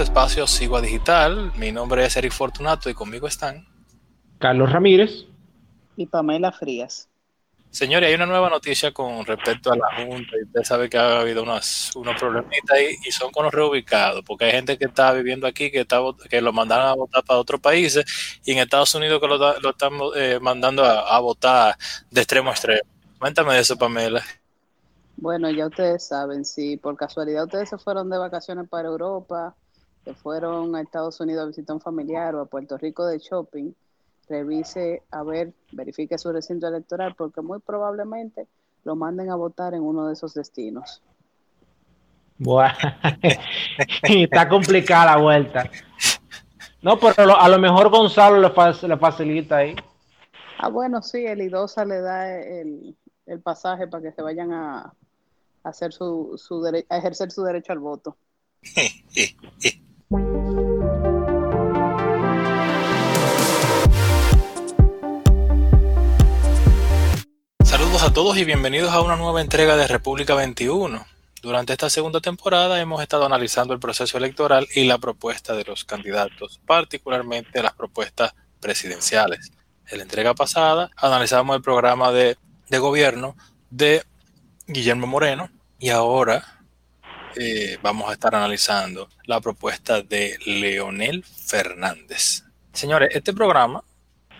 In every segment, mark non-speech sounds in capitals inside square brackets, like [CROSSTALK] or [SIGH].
Espacio Sigua Digital. Mi nombre es Eric Fortunato y conmigo están Carlos Ramírez y Pamela Frías. Señores, hay una nueva noticia con respecto a la Junta y usted sabe que ha habido unos, unos problemitas ahí y son con los reubicados, porque hay gente que está viviendo aquí que, está, que lo mandaron a votar para otros países y en Estados Unidos que lo, lo están eh, mandando a, a, votar de extremo a extremo. Cuéntame de eso, Pamela. Bueno, ya ustedes saben, si por casualidad ustedes se fueron de vacaciones para Europa, se fueron a Estados Unidos a visitar un familiar o a Puerto Rico de shopping, revise, a ver, verifique su recinto electoral, porque muy probablemente lo manden a votar en uno de esos destinos. Bueno, [LAUGHS] está complicada la vuelta. No, pero a lo mejor Gonzalo le, le facilita ahí. Ah, bueno, sí, el IDOSA le da el, el pasaje para que se vayan a, a hacer su, su a ejercer su derecho al voto. [LAUGHS] Saludos a todos y bienvenidos a una nueva entrega de República 21. Durante esta segunda temporada hemos estado analizando el proceso electoral y la propuesta de los candidatos, particularmente las propuestas presidenciales. En la entrega pasada analizamos el programa de, de gobierno de Guillermo Moreno y ahora eh, vamos a estar analizando la propuesta de Leonel Fernández. Señores, este programa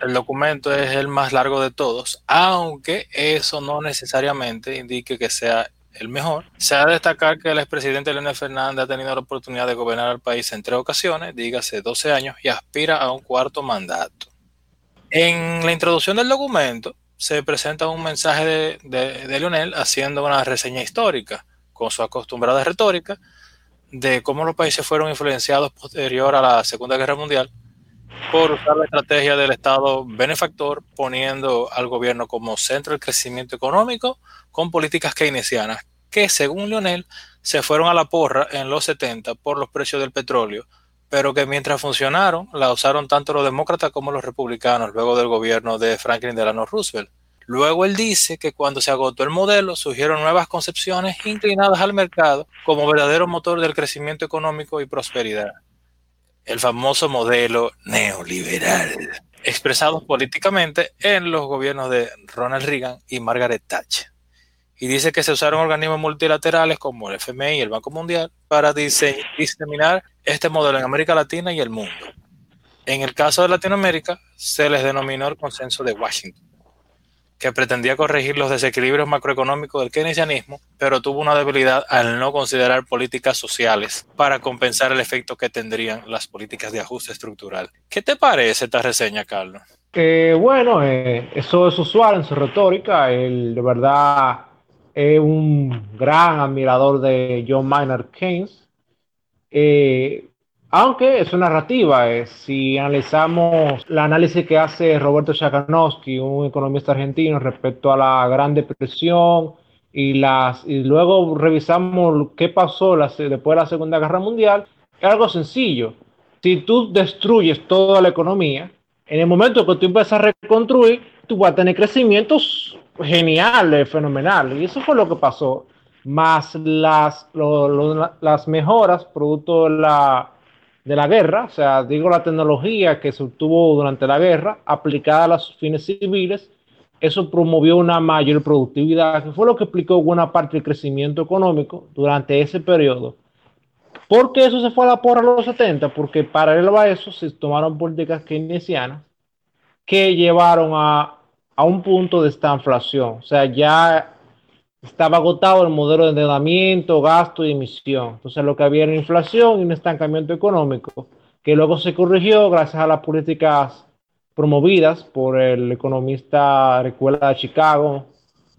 el documento es el más largo de todos, aunque eso no necesariamente indique que sea el mejor. Se ha de destacar que el expresidente Leonel Fernández ha tenido la oportunidad de gobernar al país en tres ocasiones, dígase 12 años, y aspira a un cuarto mandato. En la introducción del documento se presenta un mensaje de, Leonel haciendo una reseña histórica, con su acostumbrada retórica, de cómo los países fueron influenciados posterior a la Segunda Guerra Mundial por usar la estrategia del Estado benefactor, poniendo al gobierno como centro del crecimiento económico con políticas keynesianas, que según Lionel se fueron a la porra en los 70 por los precios del petróleo, pero que mientras funcionaron la usaron tanto los demócratas como los republicanos luego del gobierno de Franklin Delano Roosevelt. Luego él dice que cuando se agotó el modelo surgieron nuevas concepciones inclinadas al mercado como verdadero motor del crecimiento económico y prosperidad el famoso modelo neoliberal, expresado políticamente en los gobiernos de Ronald Reagan y Margaret Thatcher. Y dice que se usaron organismos multilaterales como el FMI y el Banco Mundial para diseminar este modelo en América Latina y el mundo. En el caso de Latinoamérica, se les denominó el consenso de Washington que pretendía corregir los desequilibrios macroeconómicos del keynesianismo, pero tuvo una debilidad al no considerar políticas sociales para compensar el efecto que tendrían las políticas de ajuste estructural. ¿Qué te parece esta reseña, Carlos? Bueno, eh, eso es usual en su retórica. Él de verdad es un gran admirador de John Maynard Keynes. Eh, aunque una narrativa, eh, si analizamos el análisis que hace Roberto Chakanowski, un economista argentino, respecto a la Gran Depresión, y, las, y luego revisamos qué pasó después de la Segunda Guerra Mundial, es algo sencillo. Si tú destruyes toda la economía, en el momento que tú empiezas a reconstruir, tú vas a tener crecimientos geniales, fenomenales. Y eso fue lo que pasó. Más las, lo, lo, las mejoras producto de la de la guerra, o sea, digo la tecnología que se obtuvo durante la guerra aplicada a los fines civiles, eso promovió una mayor productividad, que fue lo que explicó buena parte del crecimiento económico durante ese periodo. ¿Por qué eso se fue a la porra a los 70? Porque paralelo a eso se tomaron políticas keynesianas que llevaron a, a un punto de esta inflación. O sea, ya estaba agotado el modelo de endeudamiento, gasto y emisión. Entonces lo que había era inflación y un estancamiento económico, que luego se corrigió gracias a las políticas promovidas por el economista de de Chicago,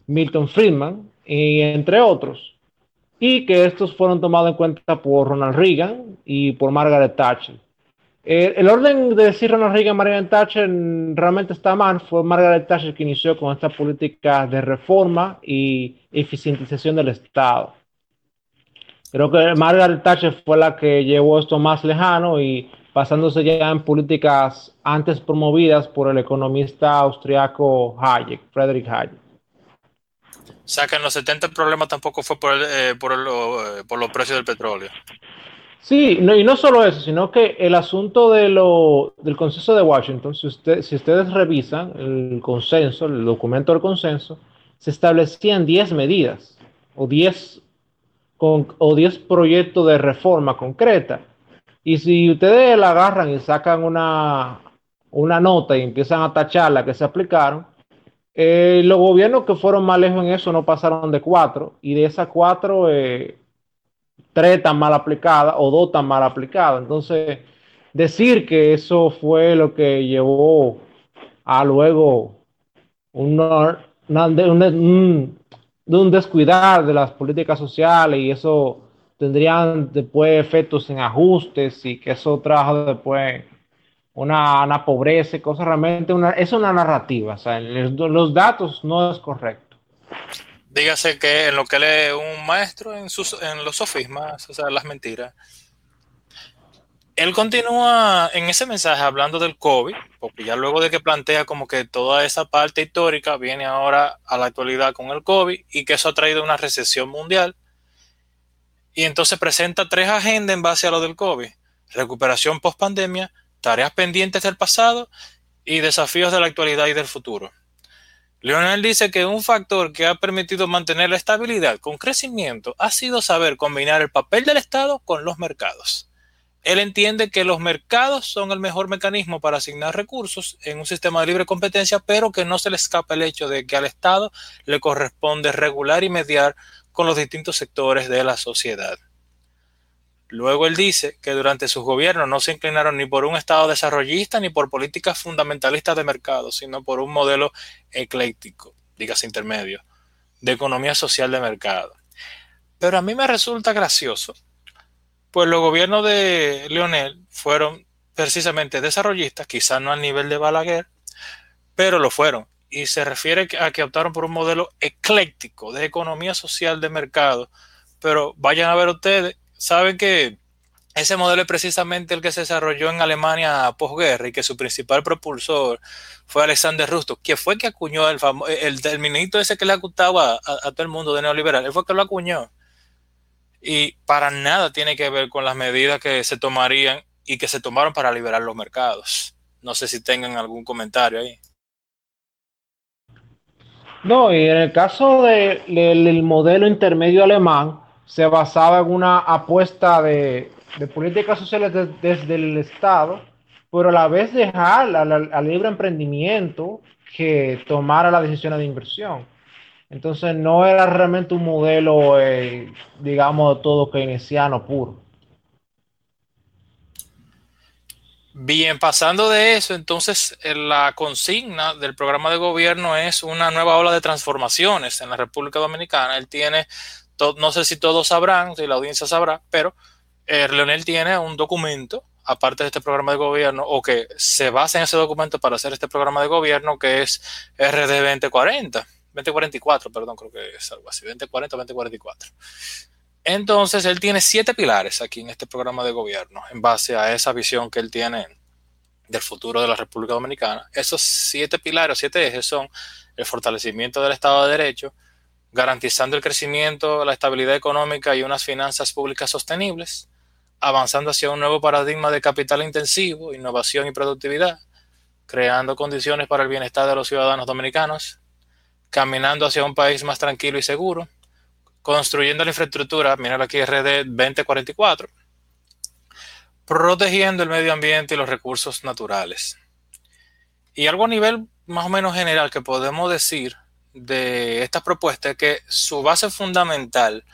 Milton Friedman, y entre otros, y que estos fueron tomados en cuenta por Ronald Reagan y por Margaret Thatcher. Eh, el orden de decir Ronald Reagan Margaret Thatcher realmente está mal. Fue Margaret Thatcher que inició con esta política de reforma y eficientización del Estado. Creo que Margaret Thatcher fue la que llevó esto más lejano y basándose ya en políticas antes promovidas por el economista austriaco Hayek, Friedrich Hayek. O sea que en los 70 el problema tampoco fue por, el, eh, por, eh, por los precios del petróleo. Sí, no, y no solo eso, sino que el asunto de lo, del consenso de Washington, si, usted, si ustedes revisan el consenso, el documento del consenso, se establecían 10 medidas o 10, con, o 10 proyectos de reforma concreta. Y si ustedes la agarran y sacan una, una nota y empiezan a tachar la que se aplicaron, eh, los gobiernos que fueron más lejos en eso no pasaron de cuatro, y de esas cuatro, eh, tres tan mal aplicadas o dos tan mal aplicadas. Entonces, decir que eso fue lo que llevó a luego un, descuidar de las políticas sociales y eso tendrían después efectos en ajustes y que eso trajo después una, pobreza y cosas realmente, es una narrativa, o sea, los datos no es correcto. Dígase que en lo que lee un maestro en, sus, en los sofismas, o sea, las mentiras, él continúa en ese mensaje hablando del COVID, porque ya luego de que plantea como que toda esa parte histórica viene ahora a la actualidad con el COVID y que eso ha traído una recesión mundial. Y entonces presenta tres agendas en base a lo del COVID. Recuperación post pandemia, tareas pendientes del pasado y desafíos de la actualidad y del futuro. Leonel dice que un factor que ha permitido mantener la estabilidad con crecimiento ha sido saber combinar el papel del Estado con los mercados. Él entiende que los mercados son el mejor mecanismo para asignar recursos en un sistema de libre competencia, pero que no se le escapa el hecho de que al Estado le corresponde regular y mediar con los distintos sectores de la sociedad. Luego él dice que durante sus gobiernos no se inclinaron ni por un Estado desarrollista ni por políticas fundamentalistas de mercado, sino por un modelo ecléctico, dígase intermedio, de economía social de mercado. Pero a mí me resulta gracioso, pues los gobiernos de Leonel fueron precisamente desarrollistas, quizás no al nivel de Balaguer, pero lo fueron. Y se refiere a que optaron por un modelo ecléctico de economía social de mercado. Pero vayan a ver ustedes saben que ese modelo es precisamente el que se desarrolló en Alemania posguerra y que su principal propulsor fue Alexander Rusto, que fue que acuñó el, el, ministro ese que le gustaba a, todo el mundo de neoliberal, él fue que lo acuñó. Y para nada tiene que ver con las medidas que se tomarían y que se tomaron para liberar los mercados. No sé si tengan algún comentario ahí. No, y en el caso del modelo intermedio alemán, se basaba en una apuesta de, políticas sociales desde el Estado, pero a la vez dejar al, libre emprendimiento que tomara la decisión de inversión. Entonces no era realmente un modelo, eh, digamos, todo keynesiano puro. Bien, pasando de eso, entonces eh, la consigna del programa de gobierno es una nueva ola de transformaciones en la República Dominicana. Él tiene no sé si todos sabrán, si la audiencia sabrá, pero eh, Leonel tiene un documento, aparte de este programa de gobierno, o que se basa en ese documento para hacer este programa de gobierno, que es RD 2040, 2044, perdón, creo que es algo así, 2040, 2044. Entonces, él tiene siete pilares aquí en este programa de gobierno, en base a esa visión que él tiene del futuro de la República Dominicana. Esos siete pilares, siete ejes son el fortalecimiento del Estado de Derecho, garantizando el crecimiento, la estabilidad económica y unas finanzas públicas sostenibles, avanzando hacia un nuevo paradigma de capital intensivo, innovación y productividad, creando condiciones para el bienestar de los ciudadanos dominicanos, caminando hacia un país más tranquilo y seguro, construyendo la infraestructura, miren aquí RD 2044, protegiendo el medio ambiente y los recursos naturales. Y algo a nivel más o menos general que podemos decir de estas propuestas es que su base fundamental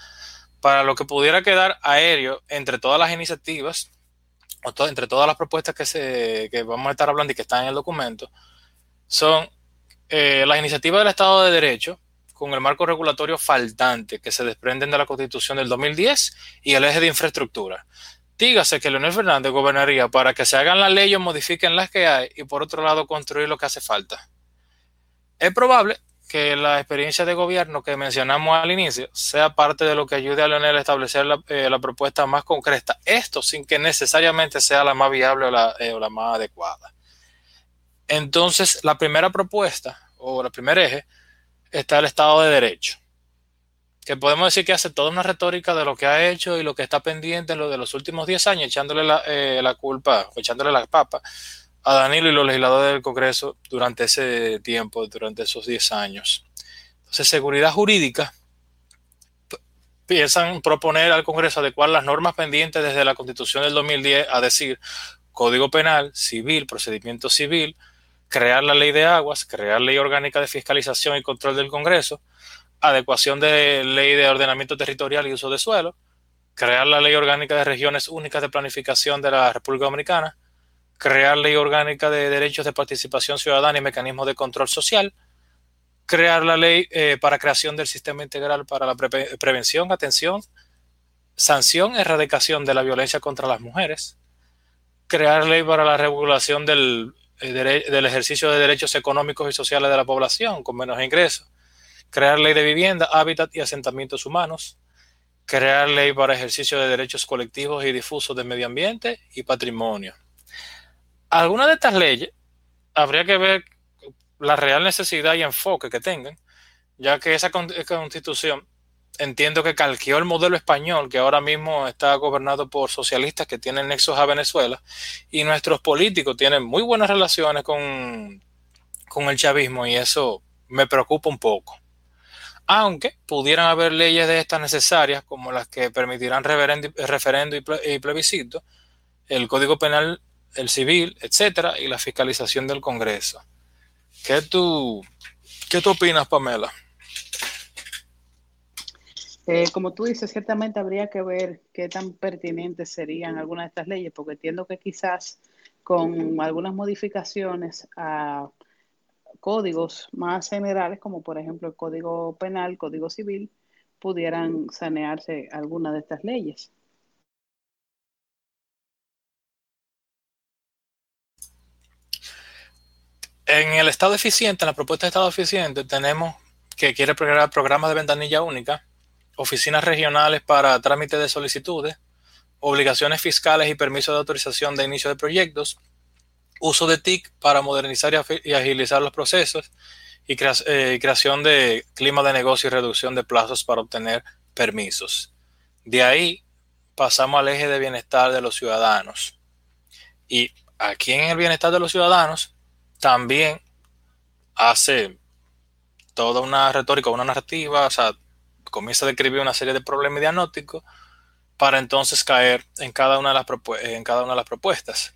para lo que pudiera quedar aéreo entre todas las iniciativas, o entre todas las propuestas que, se, que vamos a estar hablando y que están en el documento, son eh, las iniciativas del Estado de Derecho con el marco regulatorio faltante que se desprenden de la Constitución del 2010 y el eje de infraestructura. Dígase que Leonel Fernández gobernaría para que se hagan las leyes modifiquen las que hay y por otro lado construir lo que hace falta. Es probable que la experiencia de gobierno que mencionamos al inicio sea parte de lo que ayude a Leonel a establecer la, eh, propuesta más concreta. Esto sin que necesariamente sea la más viable o la, eh, o la más adecuada. Entonces, la primera propuesta o el primer eje está el Estado de Derecho. que podemos decir que hace toda una retórica de lo que ha hecho y lo que está pendiente en lo de los últimos 10 años, echándole la, eh, la culpa, echándole la papa a Danilo y los legisladores del Congreso durante ese tiempo, durante esos 10 años. Entonces, seguridad jurídica, piensan proponer al Congreso adecuar las normas pendientes desde la Constitución del 2010, a decir, Código Penal, Civil, Procedimiento Civil, crear la ley de aguas, crear ley orgánica de fiscalización y control del Congreso, adecuación de ley de ordenamiento territorial y uso de suelo, crear la ley orgánica de regiones únicas de planificación de la República Dominicana, crear ley orgánica de derechos de participación ciudadana y mecanismos de control social, crear la ley eh, para creación del sistema integral para la prevención, atención, sanción, erradicación de la violencia contra las mujeres, crear ley para la regulación del, eh, del ejercicio de derechos económicos y sociales de la población con menos ingresos, crear ley de vivienda, hábitat y asentamientos humanos, crear ley para ejercicio de derechos colectivos y difusos de medio ambiente y patrimonio algunas de estas leyes habría que ver la real necesidad y enfoque que tengan, ya que esa constitución entiendo que calqueó el modelo español que ahora mismo está gobernado por socialistas que tienen nexos a Venezuela y nuestros políticos tienen muy buenas relaciones con, con el chavismo y eso me preocupa un poco. Aunque pudieran haber leyes de estas necesarias como las que permitirán referendo y plebiscito, el Código Penal el civil, etcétera, y la fiscalización del Congreso. ¿Qué tú, qué tú opinas, Pamela? Eh, como tú dices, ciertamente habría que ver qué tan pertinentes serían algunas de estas leyes, porque entiendo que quizás con algunas modificaciones a códigos más generales, como por ejemplo el Código Penal, Código Civil, pudieran sanearse algunas de estas leyes. En el estado eficiente, en la propuesta de estado eficiente, tenemos que quiere programar programas de ventanilla única, oficinas regionales para trámite de solicitudes, obligaciones fiscales y permisos de autorización de inicio de proyectos, uso de TIC para modernizar y agilizar los procesos y eh, creación de clima de negocio y reducción de plazos para obtener permisos. De ahí pasamos al eje de bienestar de los ciudadanos. Y aquí en el bienestar de los ciudadanos también hace toda una retórica, una narrativa, o sea, comienza a describir una serie de problemas diagnósticos para entonces caer en cada una de las, en cada una de las propuestas.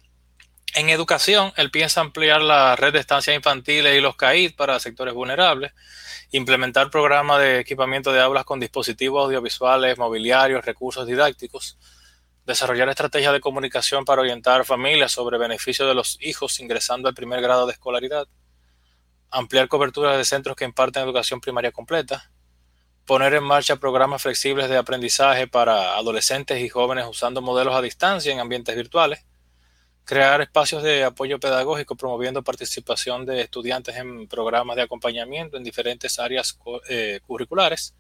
En educación, él piensa ampliar la red de estancias infantiles y los CAID para sectores vulnerables, implementar programas de equipamiento de aulas con dispositivos audiovisuales, mobiliarios, recursos didácticos, desarrollar estrategias de comunicación para orientar familias sobre beneficios de los hijos ingresando al primer grado de escolaridad, ampliar cobertura de centros que imparten educación primaria completa, poner en marcha programas flexibles de aprendizaje para adolescentes y jóvenes usando modelos a distancia en ambientes virtuales, crear espacios de apoyo pedagógico promoviendo participación de estudiantes en programas de acompañamiento en diferentes áreas eh, curriculares,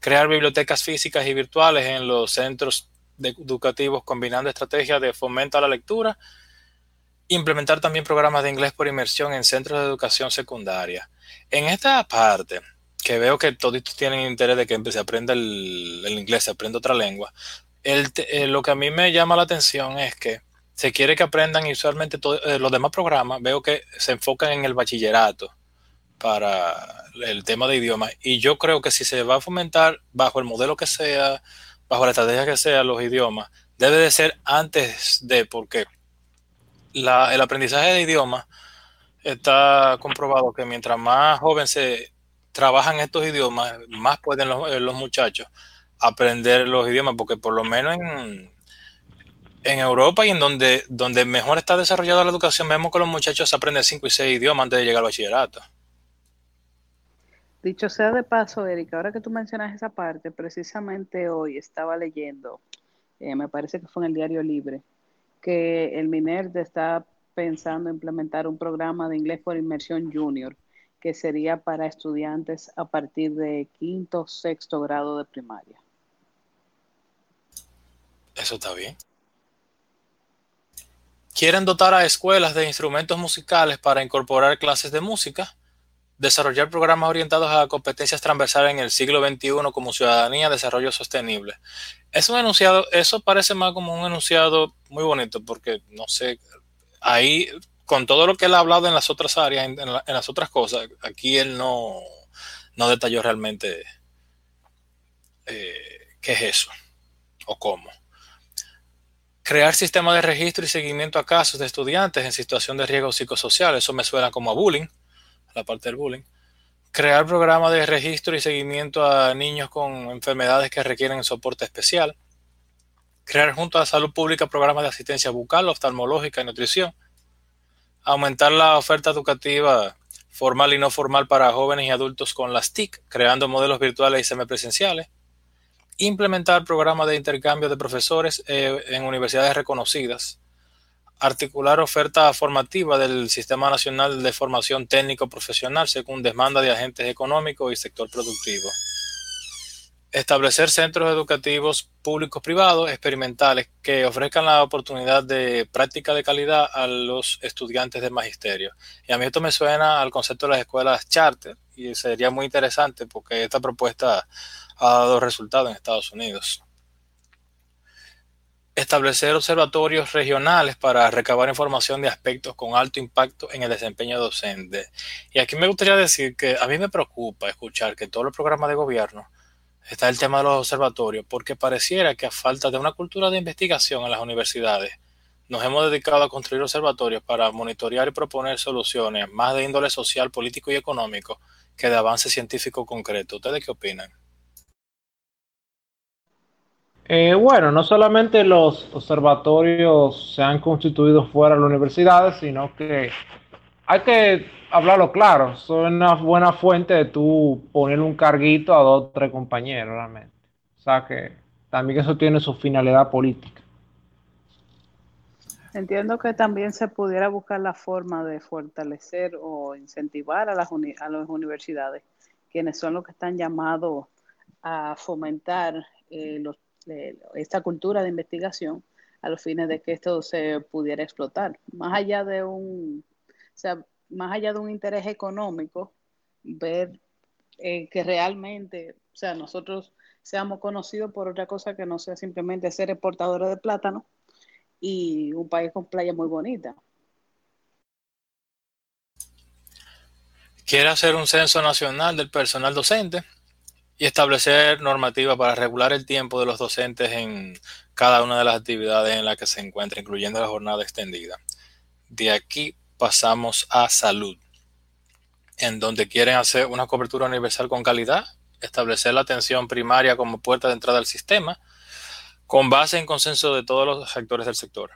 crear bibliotecas físicas y virtuales en los centros educativos combinando estrategias de fomento a la lectura, implementar también programas de inglés por inmersión en centros de educación secundaria. En esta parte, que veo que todos tienen interés de que se aprenda el, inglés, se aprenda otra lengua, eh, lo que a mí me llama la atención es que se quiere que aprendan y usualmente eh, los demás programas, veo que se enfocan en el bachillerato para el tema de idioma. Y yo creo que si se va a fomentar bajo el modelo que sea, bajo la estrategia que sea los idiomas, debe de ser antes de, porque el aprendizaje de idiomas está comprobado que mientras más joven se trabajan estos idiomas, más pueden los, eh, los, muchachos aprender los idiomas, porque por lo menos en, en Europa y en donde, donde mejor está desarrollada la educación, vemos que los muchachos aprenden 5 y 6 idiomas antes de llegar al bachillerato. Dicho sea de paso, Erika, ahora que tú mencionas esa parte, precisamente hoy estaba leyendo, eh, me parece que fue en el Diario Libre, que el MINERD está pensando implementar un programa de inglés por inmersión junior, que sería para estudiantes a partir de quinto o sexto grado de primaria. Eso está bien. Quieren dotar a escuelas de instrumentos musicales para incorporar clases de música desarrollar programas orientados a competencias transversales en el siglo XXI como ciudadanía, desarrollo sostenible. Es un enunciado, eso parece más como un enunciado muy bonito, porque no sé, ahí, con todo lo que él ha hablado en las otras áreas, en, las otras cosas, aquí él no, no detalló realmente eh, qué es eso o cómo. Crear sistemas de registro y seguimiento a casos de estudiantes en situación de riesgo psicosocial, eso me suena como a bullying la parte del bullying. Crear programas de registro y seguimiento a niños con enfermedades que requieren soporte especial. Crear junto a salud pública programas de asistencia bucal, oftalmológica y nutrición. Aumentar la oferta educativa formal y no formal para jóvenes y adultos con las TIC, creando modelos virtuales y semipresenciales. Implementar programas de intercambio de profesores eh, en universidades reconocidas articular oferta formativa del Sistema Nacional de Formación Técnico Profesional según demanda de agentes económicos y sector productivo. Establecer centros educativos públicos privados experimentales que ofrezcan la oportunidad de práctica de calidad a los estudiantes de magisterio. Y a mí esto me suena al concepto de las escuelas charter y sería muy interesante porque esta propuesta ha dado resultados en Estados Unidos establecer observatorios regionales para recabar información de aspectos con alto impacto en el desempeño docente. Y aquí me gustaría decir que a mí me preocupa escuchar que todos los programas de gobierno está el tema de los observatorios, porque pareciera que a falta de una cultura de investigación en las universidades, nos hemos dedicado a construir observatorios para monitorear y proponer soluciones más de índole social, político y económico que de avance científico concreto. ¿Ustedes qué opinan? Eh, bueno, no solamente los observatorios se han constituido fuera de las universidades, sino que hay que hablarlo claro. Son una buena fuente de tú poner un carguito a dos o tres compañeros, realmente. O sea que también eso tiene su finalidad política. Entiendo que también se pudiera buscar la forma de fortalecer o incentivar a las, a las universidades, quienes son los que están llamados a fomentar eh, los esta cultura de investigación a los fines de que esto se pudiera explotar. Más allá de un, sea, más allá de un interés económico, ver eh, que realmente, o sea, nosotros seamos conocidos por otra cosa que no sea simplemente ser exportadores de plátano y un país con playa muy bonita. Quiere hacer un censo nacional del personal docente y establecer normativas para regular el tiempo de los docentes en cada una de las actividades en las que se encuentra, incluyendo la jornada extendida. De aquí pasamos a salud, en donde quieren hacer una cobertura universal con calidad, establecer la atención primaria como puerta de entrada al sistema, con base en consenso de todos los actores del sector.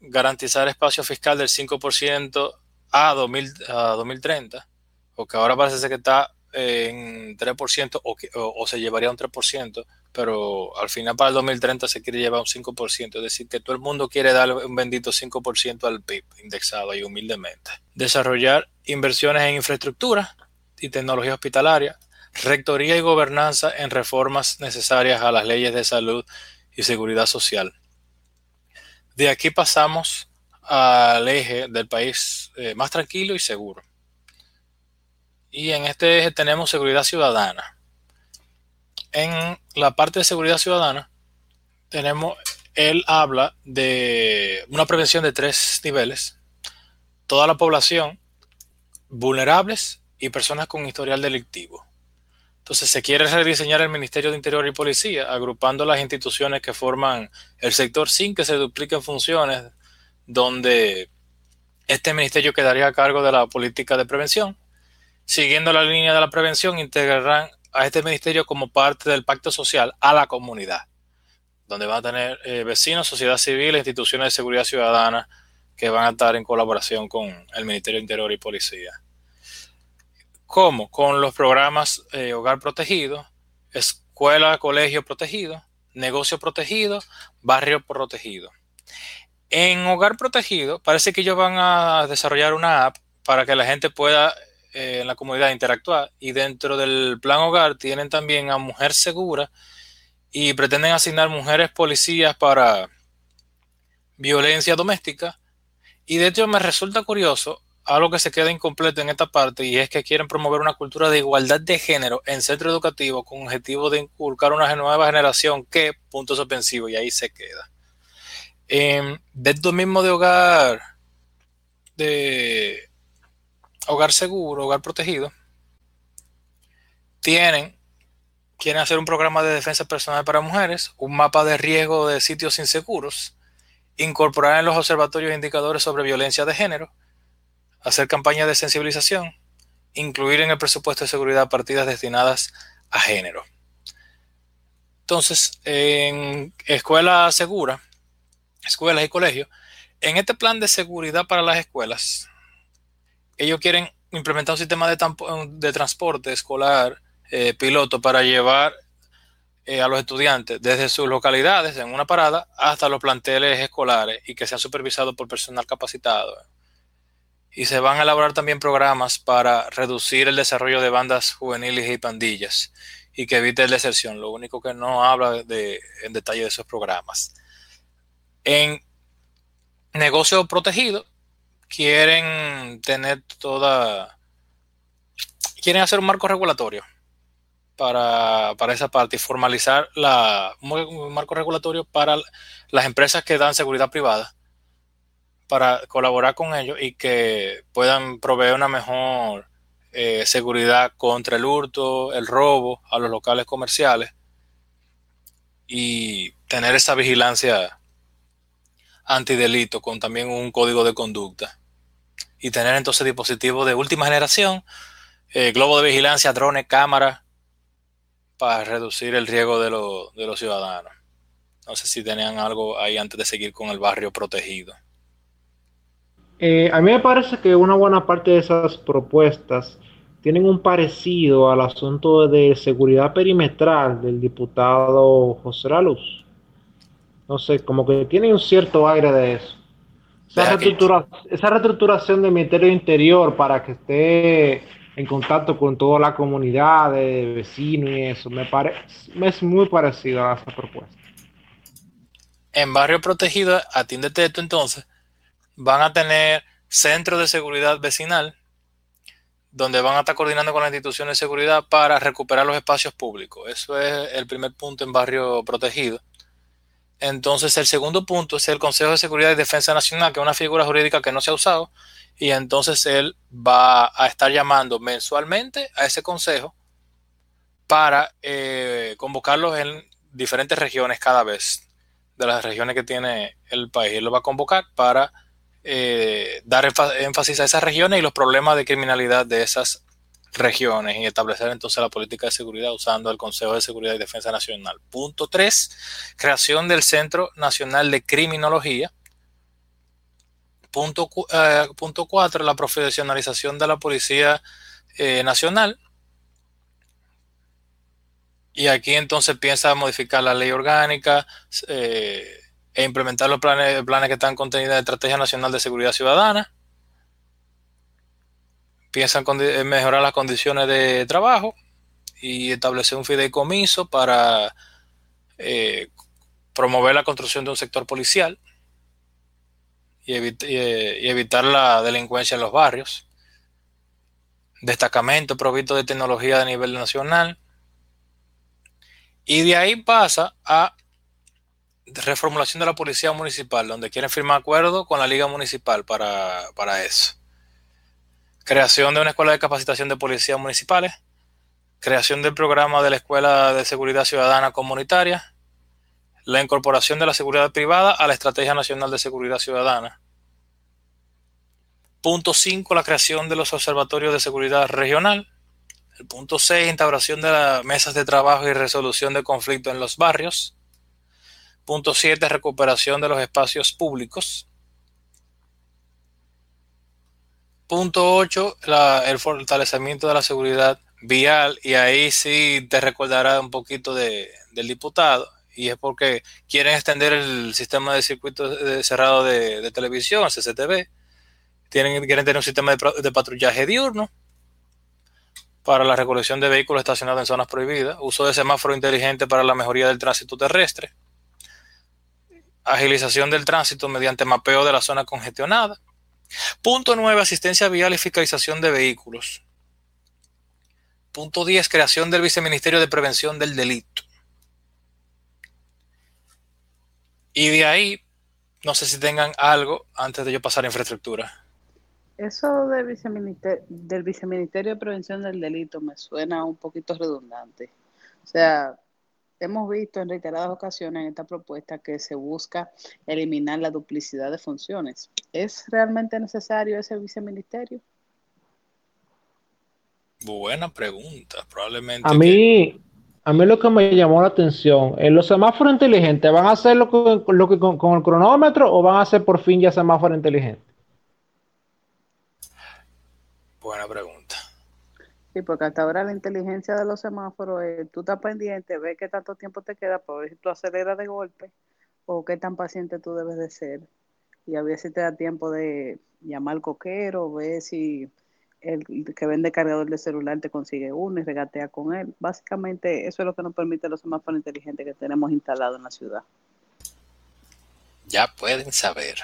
Garantizar espacio fiscal del 5% a, 2000, a 2030, porque ahora parece que está en 3% o, o, se llevaría un 3%, pero al final para el 2030 se quiere llevar un 5%, es decir, que todo el mundo quiere dar un bendito 5% al PIB indexado ahí humildemente. Desarrollar inversiones en infraestructura y tecnología hospitalaria, rectoría y gobernanza en reformas necesarias a las leyes de salud y seguridad social. De aquí pasamos al eje del país eh, más tranquilo y seguro y en este eje tenemos seguridad ciudadana. En la parte de seguridad ciudadana tenemos, él habla de una prevención de tres niveles. Toda la población, vulnerables y personas con historial delictivo. Entonces se quiere rediseñar el Ministerio de Interior y Policía, agrupando las instituciones que forman el sector sin que se dupliquen funciones, donde este ministerio quedaría a cargo de la política de prevención, siguiendo la línea de la prevención, integrarán a este ministerio como parte del pacto social a la comunidad, donde van a tener eh, vecinos, sociedad civil, instituciones de seguridad ciudadana que van a estar en colaboración con el Ministerio Interior y Policía. ¿Cómo? Con los programas eh, Hogar Protegido, Escuela, Colegio Protegido, Negocio Protegido, Barrio Protegido. En Hogar Protegido parece que ellos van a desarrollar una app para que la gente pueda eh, en la comunidad interactuar y dentro del plan hogar tienen también a Mujer Segura y pretenden asignar mujeres policías para violencia doméstica y de hecho me resulta curioso algo que se queda incompleto en esta parte y es que quieren promover una cultura de igualdad de género en centro educativo con objetivo de inculcar una nueva generación que, puntos suspensivos, y ahí se queda. Eh, de mismo de hogar, de hogar seguro, hogar protegido, tienen, quieren hacer un programa de defensa personal para mujeres, un mapa de riesgo de sitios inseguros, incorporar en los observatorios indicadores sobre violencia de género, hacer campañas de sensibilización, incluir en el presupuesto de seguridad partidas destinadas a género. Entonces, en escuela segura, escuelas y colegios, en este plan de seguridad para las escuelas, ellos quieren implementar un sistema de, transporte escolar eh, piloto para llevar eh, a los estudiantes desde sus localidades en una parada hasta los planteles escolares y que sean supervisados por personal capacitado y se van a elaborar también programas para reducir el desarrollo de bandas juveniles y pandillas y que evite la deserción. Lo único que no habla de, en detalle de esos programas. En negocio protegido, quieren tener toda. Quieren hacer un marco regulatorio para, para esa parte y formalizar la, un marco regulatorio para las empresas que dan seguridad privada para colaborar con ellos y que puedan proveer una mejor eh, seguridad contra el hurto, el robo a los locales comerciales y tener esa vigilancia antidelito con también un código de conducta y tener entonces dispositivos de última generación, eh, globo de vigilancia, drones, cámaras para reducir el riesgo de, de los ciudadanos. No sé si tenían algo ahí antes de seguir con el barrio protegido. Eh, a mí me parece que una buena parte de esas propuestas tienen un parecido al asunto de seguridad perimetral del diputado José Luz. No sé, como que tiene un cierto aire de eso. Esa, reestructuración del Ministerio Interior para que esté en contacto con toda la comunidad de vecinos y eso, me parece es muy parecido a esa propuesta. En barrio protegido, atiéndete esto entonces, van a tener centros de seguridad vecinal, donde van a estar coordinando con las instituciones de seguridad para recuperar los espacios públicos. Eso es el primer punto en barrio protegido. Entonces, el segundo punto es el Consejo de Seguridad y Defensa Nacional, que es una figura jurídica que no se ha usado, y entonces él va a estar llamando mensualmente a ese consejo para eh, convocarlos en diferentes regiones cada vez, de las regiones que tiene el país. Él lo va a convocar para eh, dar énfasis a esas regiones y los problemas de criminalidad de esas regiones y establecer entonces la política de seguridad usando el Consejo de Seguridad y Defensa Nacional. Punto 3, creación del Centro Nacional de Criminología. Punto, 4, eh, la profesionalización de la Policía eh, Nacional. Y aquí entonces piensa modificar la ley orgánica, eh, e implementar los planes, planes que están contenidos en la Estrategia Nacional de Seguridad Ciudadana. Piensan mejorar las condiciones de trabajo y establecer un fideicomiso para eh, promover la construcción de un sector policial y, y, evitar la delincuencia en los barrios. Destacamento provisto de tecnología a nivel nacional. Y de ahí pasa a reformulación de la policía municipal, donde quieren firmar acuerdo con la liga municipal para, para eso. Creación de una escuela de capacitación de policías municipales. Creación del programa de la Escuela de Seguridad Ciudadana Comunitaria. La incorporación de la seguridad privada a la Estrategia Nacional de Seguridad Ciudadana. Punto 5, la creación de los observatorios de seguridad regional. El punto 6, instauración de las mesas de trabajo y resolución de conflictos en los barrios. Punto 7, recuperación de los espacios públicos. Punto 8, el fortalecimiento de la seguridad vial. Y ahí sí te recordará un poquito de, del diputado. Y es porque quieren extender el sistema de circuito cerrado de, televisión, el CCTV. Tienen, quieren tener un sistema de, de patrullaje diurno para la recolección de vehículos estacionados en zonas prohibidas, uso de semáforo inteligente para la mejoría del tránsito terrestre, agilización del tránsito mediante mapeo de la zona congestionada, Punto 9, asistencia vial y fiscalización de vehículos. Punto 10, creación del Viceministerio de Prevención del Delito. Y de ahí, no sé si tengan algo antes de yo pasar a infraestructura. Eso del viceministerio, de Prevención del Delito me suena un poquito redundante. O sea, hemos visto en reiteradas ocasiones en esta propuesta que se busca eliminar la duplicidad de funciones. ¿Es realmente necesario ese viceministerio? Buena pregunta, probablemente. A mí, a mí lo que me llamó la atención, ¿en los semáforos inteligentes van a hacerlo con, lo que, con, el cronómetro o van a hacer por fin ya semáforo inteligente? Buena pregunta. Sí, porque hasta ahora la inteligencia de los semáforos, es, tú estás pendiente, ves qué tanto tiempo te queda para ver si tú aceleras de golpe o qué tan paciente tú debes de ser. Y a ver si te da tiempo de llamar al coquero, ver si el que vende cargador de celular te consigue uno y regatea con él. Básicamente eso es lo que nos permite los semáforos inteligentes que tenemos instalados en la ciudad. Ya pueden saber.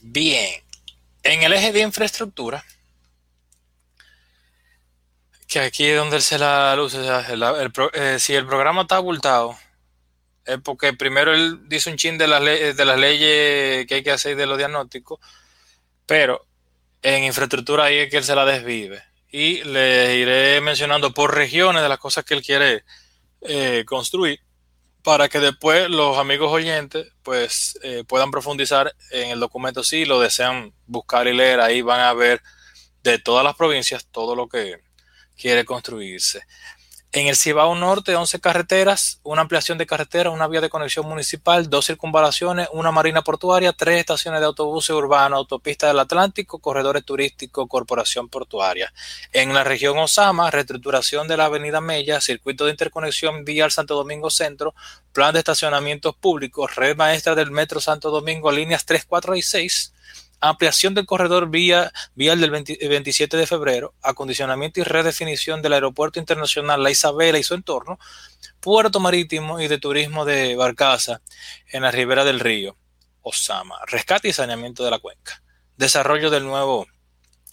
Bien, en el eje de infraestructura, que aquí es donde se la luz, eh, si el programa está abultado, es porque primero él dice un chin de las, de las leyes que hay que hacer de los diagnósticos, pero en infraestructura ahí es que él se la desvive. Y le iré mencionando por regiones de las cosas que él quiere eh, construir para que después los amigos oyentes pues eh, puedan profundizar en el documento si lo desean buscar y leer. Ahí van a ver de todas las provincias todo lo que quiere construirse. En el Cibao Norte, 11 carreteras, una ampliación de carretera, una vía de conexión municipal, dos circunvalaciones, una marina portuaria, tres estaciones de autobuses urbanos, autopista del Atlántico, corredores turísticos, corporación portuaria. En la región Osama, reestructuración de la avenida Mella, circuito de interconexión vía Santo Domingo Centro, plan de estacionamientos públicos, red maestra del Metro Santo Domingo, líneas 3, 4 y 6, ampliación del corredor vía, vial del 27 de febrero, acondicionamiento y redefinición del aeropuerto internacional La Isabela y su entorno, puerto marítimo y de turismo de Barcaza en la ribera del río, Osama, rescate y saneamiento de la cuenca, desarrollo del nuevo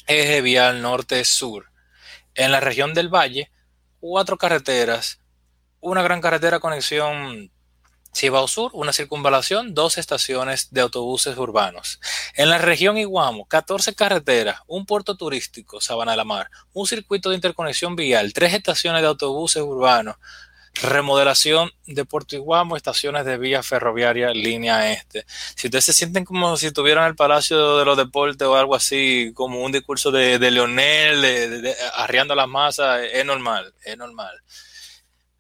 eje vial norte-sur. En la región del Valle, cuatro carreteras, una gran carretera conexión Cibao Sur, una circunvalación, dos estaciones de autobuses urbanos. En la región Iguamo, 14 carreteras, un puerto turístico, Sabana de la Mar, un circuito de interconexión vial, tres estaciones de autobuses urbanos, remodelación de Puerto Iguamo, estaciones de vía ferroviaria, línea este. Si ustedes se sienten como si estuvieran en el Palacio de los Deportes o algo así, como un discurso de, Leonel, arriando las masas, es normal, es normal.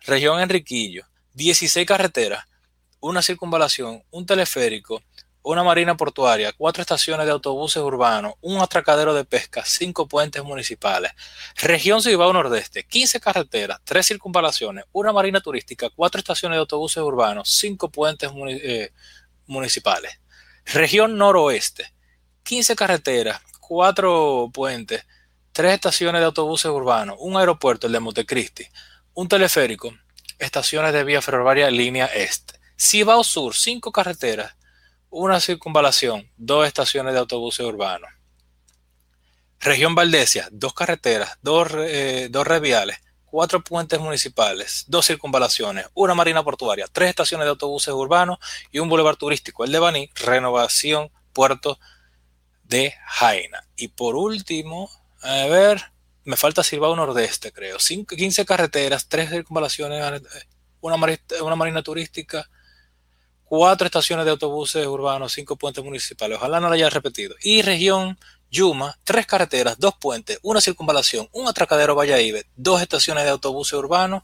Región Enriquillo, 16 carreteras, una circunvalación, un teleférico, una marina portuaria, cuatro estaciones de autobuses urbanos, un atracadero de pesca, cinco puentes municipales. Región Cibao Nordeste, 15 carreteras, tres circunvalaciones, una marina turística, cuatro estaciones de autobuses urbanos, cinco puentes eh, municipales. Región Noroeste, 15 carreteras, cuatro puentes, tres estaciones de autobuses urbanos, un aeropuerto, el de Montecristi, un teleférico, estaciones de vía ferroviaria línea este. Cibao Sur, cinco carreteras, una circunvalación, dos estaciones de autobuses urbanos. Región Valdesia, dos carreteras, dos, eh, dos reviales, cuatro puentes municipales, dos circunvalaciones, una marina portuaria, tres estaciones de autobuses urbanos y un bulevar turístico, el de Baní, renovación, puerto de Jaina. Y por último, a ver, me falta Cibao Nordeste, creo. 15 carreteras, tres circunvalaciones, una, una marina turística, cuatro estaciones de autobuses urbanos, cinco puentes municipales. Ojalá no lo haya repetido. Y región Yuma, tres carreteras, dos puentes, una circunvalación, un atracadero Valladolid, dos estaciones de autobuses urbanos,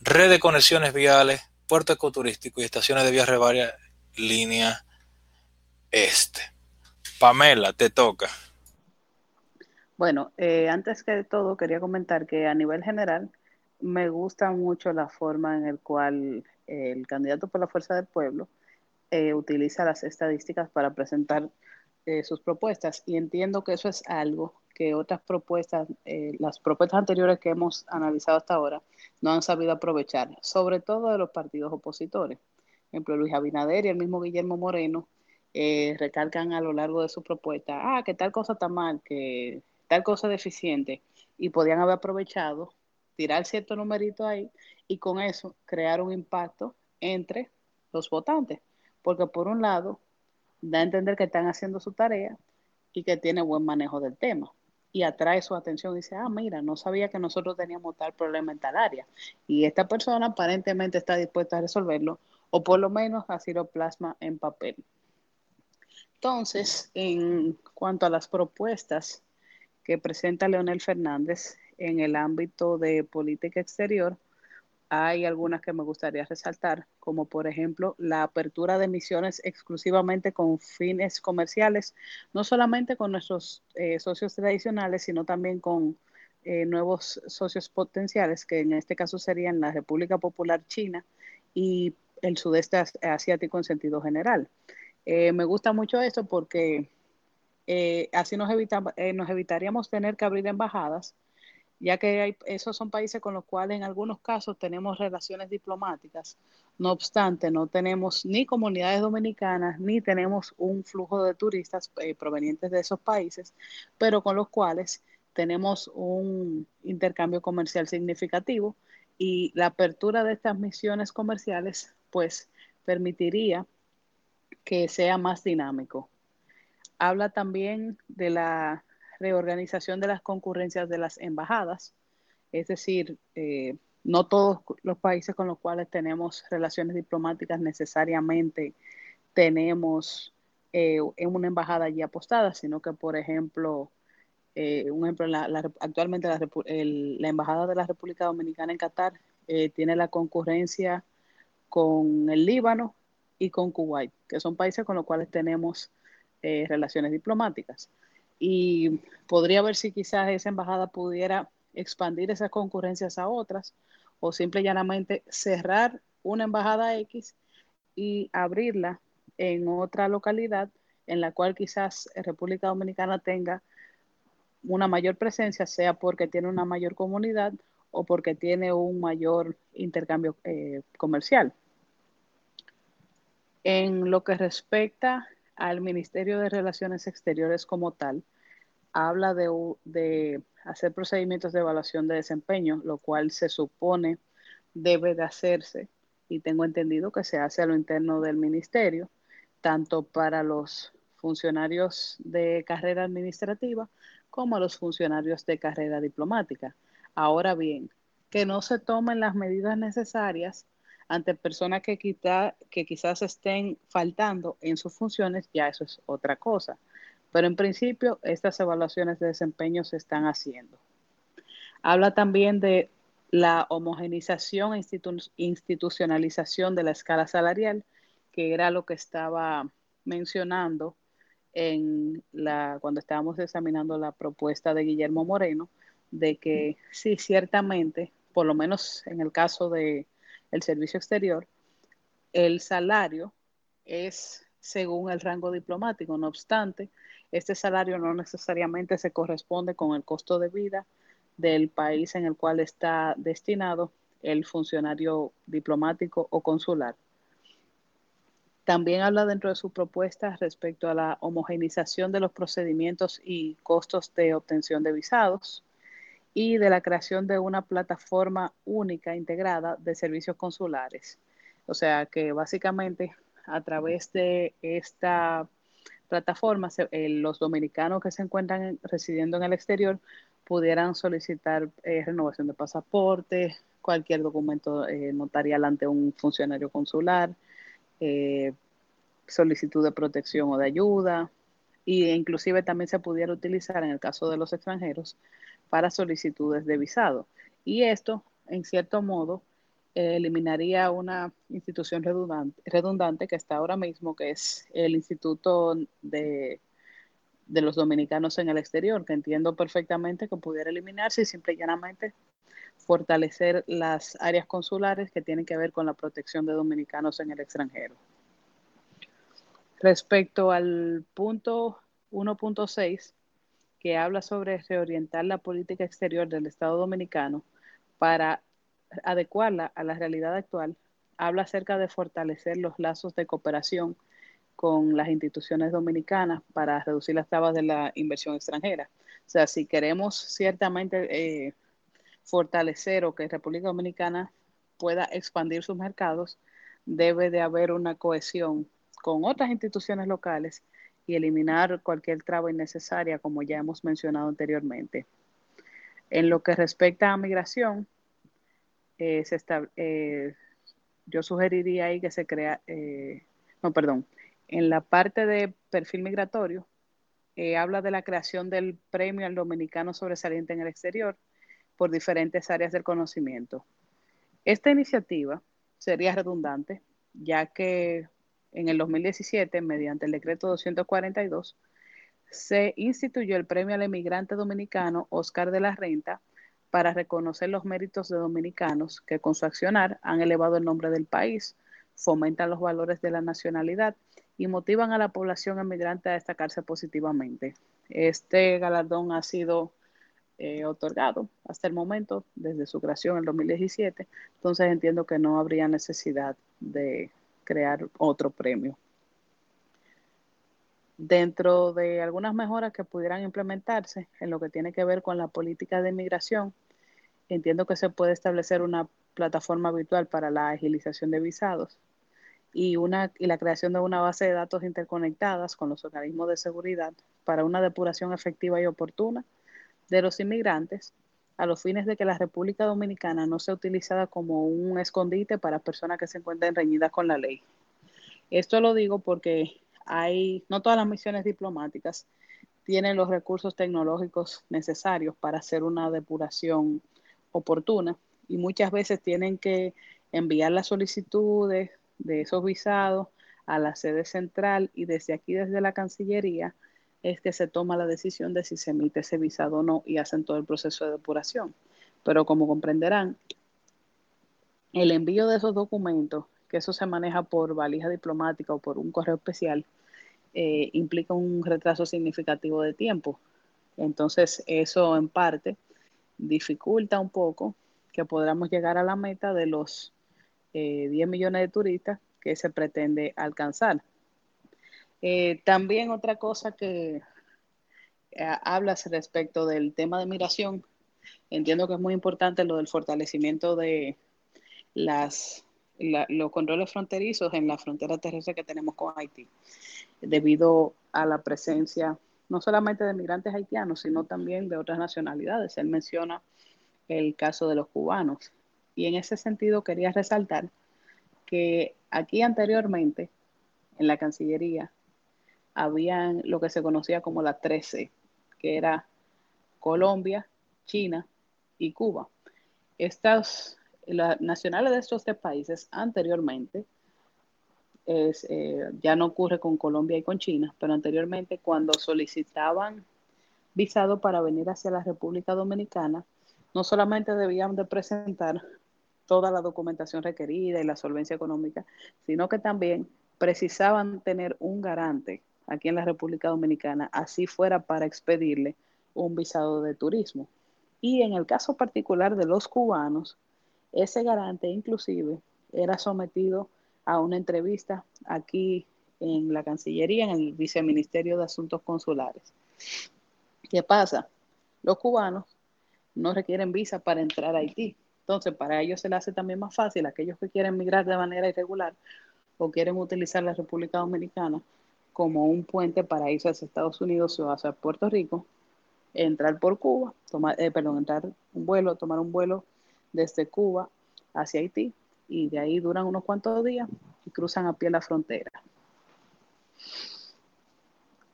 red de conexiones viales, puerto ecoturístico y estaciones de vías revarias, línea este. Pamela, te toca. Bueno, eh, antes que todo quería comentar que a nivel general me gusta mucho la forma en el cual el candidato por la fuerza del pueblo eh, utiliza las estadísticas para presentar eh, sus propuestas y entiendo que eso es algo que otras propuestas, eh, las propuestas anteriores que hemos analizado hasta ahora, no han sabido aprovechar, sobre todo de los partidos opositores. Por ejemplo, Luis Abinader y el mismo Guillermo Moreno eh, recalcan a lo largo de su propuesta, ah, que tal cosa está mal, que tal cosa es deficiente, y podían haber aprovechado, tirar cierto numerito ahí y con eso crear un impacto entre los votantes, porque por un lado da a entender que están haciendo su tarea y que tiene buen manejo del tema y atrae su atención y dice, ah, mira, no sabía que nosotros teníamos tal problema en tal área. Y esta persona aparentemente está dispuesta a resolverlo, o por lo menos así lo plasma en papel. Entonces, en cuanto a las propuestas que presenta Leonel Fernández en el ámbito de política exterior, hay algunas que me gustaría resaltar, como por ejemplo la apertura de misiones exclusivamente con fines comerciales, no solamente con nuestros eh, socios tradicionales, sino también con eh, nuevos socios potenciales, que en este caso serían la República Popular China y el sudeste asiático en sentido general. Eh, me gusta mucho esto porque así nos, evita, nos evitaríamos tener que abrir embajadas ya que hay, esos son países con los cuales en algunos casos tenemos relaciones diplomáticas. No obstante, no tenemos ni comunidades dominicanas, ni tenemos un flujo de turistas eh, provenientes de esos países, pero con los cuales tenemos un intercambio comercial significativo y la apertura de estas misiones comerciales pues permitiría que sea más dinámico. Habla también de la reorganización de las concurrencias de las embajadas, es decir, eh, no todos los países con los cuales tenemos relaciones diplomáticas necesariamente tenemos eh, en una embajada allí apostada, sino que, por ejemplo, eh, un ejemplo, actualmente la, la, Embajada de la República Dominicana en Qatar tiene la concurrencia con el Líbano y con Kuwait, que son países con los cuales tenemos relaciones diplomáticas y podría ver si quizás esa embajada pudiera expandir esas concurrencias a otras o simple y llanamente cerrar una embajada X y abrirla en otra localidad en la cual quizás República Dominicana tenga una mayor presencia, sea porque tiene una mayor comunidad o porque tiene un mayor intercambio eh, comercial. En lo que respecta al Ministerio de Relaciones Exteriores como tal, habla de, hacer procedimientos de evaluación de desempeño, lo cual se supone debe de hacerse y tengo entendido que se hace a lo interno del ministerio, tanto para los funcionarios de carrera administrativa como a los funcionarios de carrera diplomática. Ahora bien, que no se tomen las medidas necesarias ante personas que, que quizás estén faltando en sus funciones, ya eso es otra cosa. Pero en principio, estas evaluaciones de desempeño se están haciendo. Habla también de la homogenización e institucionalización de la escala salarial, que era lo que estaba mencionando en la, cuando estábamos examinando la propuesta de Guillermo Moreno, de que sí, ciertamente, por lo menos en el caso del el servicio exterior, el salario es según el rango diplomático. No obstante, este salario no necesariamente se corresponde con el costo de vida del país en el cual está destinado el funcionario diplomático o consular. También habla dentro de su propuesta respecto a la homogenización de los procedimientos y costos de obtención de visados y de la creación de una plataforma única integrada de servicios consulares. O sea que básicamente a través de esta plataforma eh, los dominicanos que se encuentran residiendo en el exterior pudieran solicitar eh, renovación de pasaporte, cualquier documento eh, notarial ante un funcionario consular, solicitud de protección o de ayuda, e inclusive también se pudiera utilizar en el caso de los extranjeros para solicitudes de visado. Y esto, en cierto modo, eliminaría una institución redundante, redundante que está ahora mismo, que es el Instituto de, de los Dominicanos en el Exterior, que entiendo perfectamente que pudiera eliminarse y simple y llanamente fortalecer las áreas consulares que tienen que ver con la protección de dominicanos en el extranjero. Respecto al punto 1.6, que habla sobre reorientar la política exterior del Estado dominicano para adecuarla a la realidad actual, habla acerca de fortalecer los lazos de cooperación con las instituciones dominicanas para reducir las trabas de la inversión extranjera. O sea, si queremos ciertamente eh, fortalecer o que República Dominicana pueda expandir sus mercados, debe de haber una cohesión con otras instituciones locales y eliminar cualquier traba innecesaria, como ya hemos mencionado anteriormente. En lo que respecta a migración, eh, eh, yo sugeriría ahí que se crea, eh, no, perdón, en la parte de perfil migratorio, habla de la creación del premio al dominicano sobresaliente en el exterior por diferentes áreas del conocimiento. Esta iniciativa sería redundante, ya que en el 2017, mediante el decreto 242, se instituyó el premio al emigrante dominicano Oscar de la Renta para reconocer los méritos de dominicanos que con su accionar han elevado el nombre del país, fomentan los valores de la nacionalidad y motivan a la población emigrante a destacarse positivamente. Este galardón ha sido eh, otorgado hasta el momento, desde su creación en 2017, entonces entiendo que no habría necesidad de crear otro premio. Dentro de algunas mejoras que pudieran implementarse en lo que tiene que ver con la política de inmigración, entiendo que se puede establecer una plataforma virtual para la agilización de visados y, una, y la creación de una base de datos interconectadas con los organismos de seguridad para una depuración efectiva y oportuna de los inmigrantes a los fines de que la República Dominicana no sea utilizada como un escondite para personas que se encuentren reñidas con la ley. Esto lo digo porque hay, no todas las misiones diplomáticas tienen los recursos tecnológicos necesarios para hacer una depuración oportuna y muchas veces tienen que enviar las solicitudes de esos visados a la sede central y desde aquí, desde la Cancillería, es que se toma la decisión de si se emite ese visado o no y hacen todo el proceso de depuración. Pero como comprenderán, el envío de esos documentos, que eso se maneja por valija diplomática o por un correo especial, eh, implica un retraso significativo de tiempo. Entonces, eso en parte dificulta un poco que podamos llegar a la meta de los 10 eh, millones de turistas que se pretende alcanzar. Eh, también otra cosa que eh, hablas respecto del tema de migración, entiendo que es muy importante lo del fortalecimiento de las, los controles fronterizos en la frontera terrestre que tenemos con Haití, debido a la presencia no solamente de migrantes haitianos, sino también de otras nacionalidades. Él menciona el caso de los cubanos. Y en ese sentido quería resaltar que aquí anteriormente, en la Cancillería, habían lo que se conocía como la 13, que era Colombia, China y Cuba. Estas, las nacionales de estos tres países anteriormente, es, eh, ya no ocurre con Colombia y con China, pero anteriormente cuando solicitaban visado para venir hacia la República Dominicana, no solamente debían de presentar toda la documentación requerida y la solvencia económica, sino que también precisaban tener un garante aquí en la República Dominicana, así fuera para expedirle un visado de turismo. Y en el caso particular de los cubanos, ese garante inclusive era sometido a una entrevista aquí en la Cancillería, en el Viceministerio de Asuntos Consulares. ¿Qué pasa? Los cubanos no requieren visa para entrar a Haití. Entonces, para ellos se les hace también más fácil, aquellos que quieren migrar de manera irregular o quieren utilizar la República Dominicana como un puente para irse hacia Estados Unidos o hacia Puerto Rico, entrar por Cuba, tomar, eh, perdón, entrar un vuelo, tomar un vuelo desde Cuba hacia Haití y de ahí duran unos cuantos días y cruzan a pie la frontera.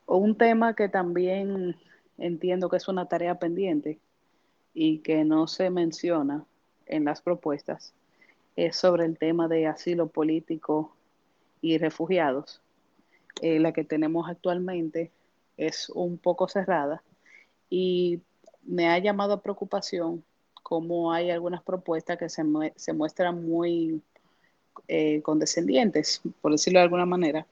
Un tema que también entiendo que es una tarea pendiente y que no se menciona en las propuestas es sobre el tema de asilo político y refugiados. Eh, la que tenemos actualmente es un poco cerrada. Y me ha llamado a preocupación cómo hay algunas propuestas que se, se muestran muy eh, condescendientes, por decirlo de alguna manera,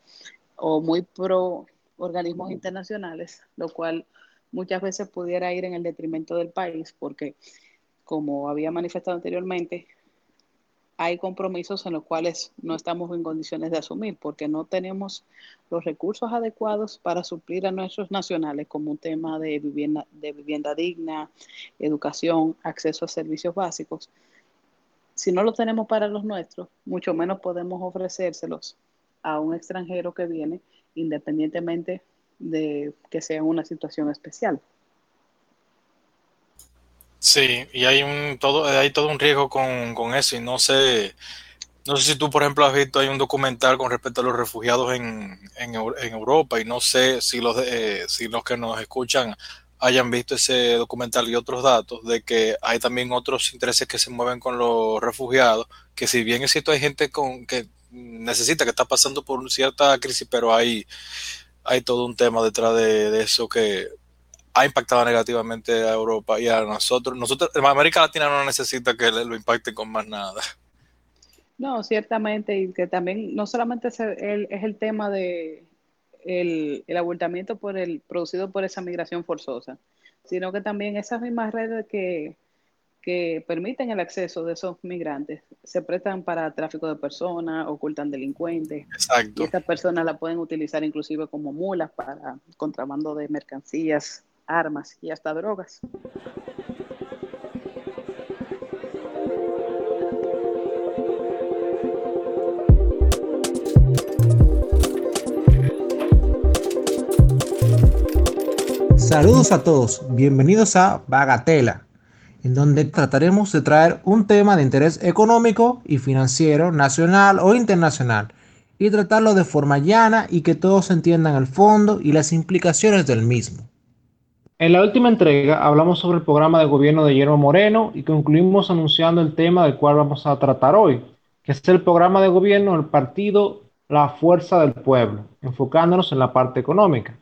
o muy pro organismos internacionales, lo cual muchas veces pudiera ir en el detrimento del país, porque como había manifestado anteriormente, hay compromisos en los cuales no estamos en condiciones de asumir porque no tenemos los recursos adecuados para suplir a nuestros nacionales como un tema de vivienda, de vivienda digna, educación, acceso a servicios básicos. Si no lo tenemos para los nuestros, mucho menos podemos ofrecérselos a un extranjero que viene independientemente de que sea una situación especial. Sí, y hay un todo, hay todo un riesgo con, con eso, y no sé, no sé si tú, por ejemplo, has visto, hay un documental con respecto a los refugiados en, en, en Europa, y no sé si los, eh, si los que nos escuchan hayan visto ese documental y otros datos de que hay también otros intereses que se mueven con los refugiados, que si bien es cierto hay gente con que necesita, que está pasando por cierta crisis, pero hay, hay todo un tema detrás de, de eso que ha impactado negativamente a Europa y a nosotros. Nosotros, América Latina no necesita que lo impacte con más nada. No, ciertamente, y que también no solamente es el, es el tema de el, el abultamiento por el, producido por esa migración forzosa, sino que también esas mismas redes que, que permiten el acceso de esos migrantes se prestan para tráfico de personas, ocultan delincuentes. Exacto. Y estas personas la pueden utilizar inclusive como mulas para contrabando de mercancías armas y hasta drogas. Saludos a todos, bienvenidos a Bagatela, en donde trataremos de traer un tema de interés económico y financiero nacional o internacional y tratarlo de forma llana y que todos entiendan el fondo y las implicaciones del mismo. En la última entrega hablamos sobre el programa de gobierno de Guillermo Moreno y concluimos anunciando el tema del cual vamos a tratar hoy, que es el programa de gobierno del partido La Fuerza del Pueblo, enfocándonos en la parte económica.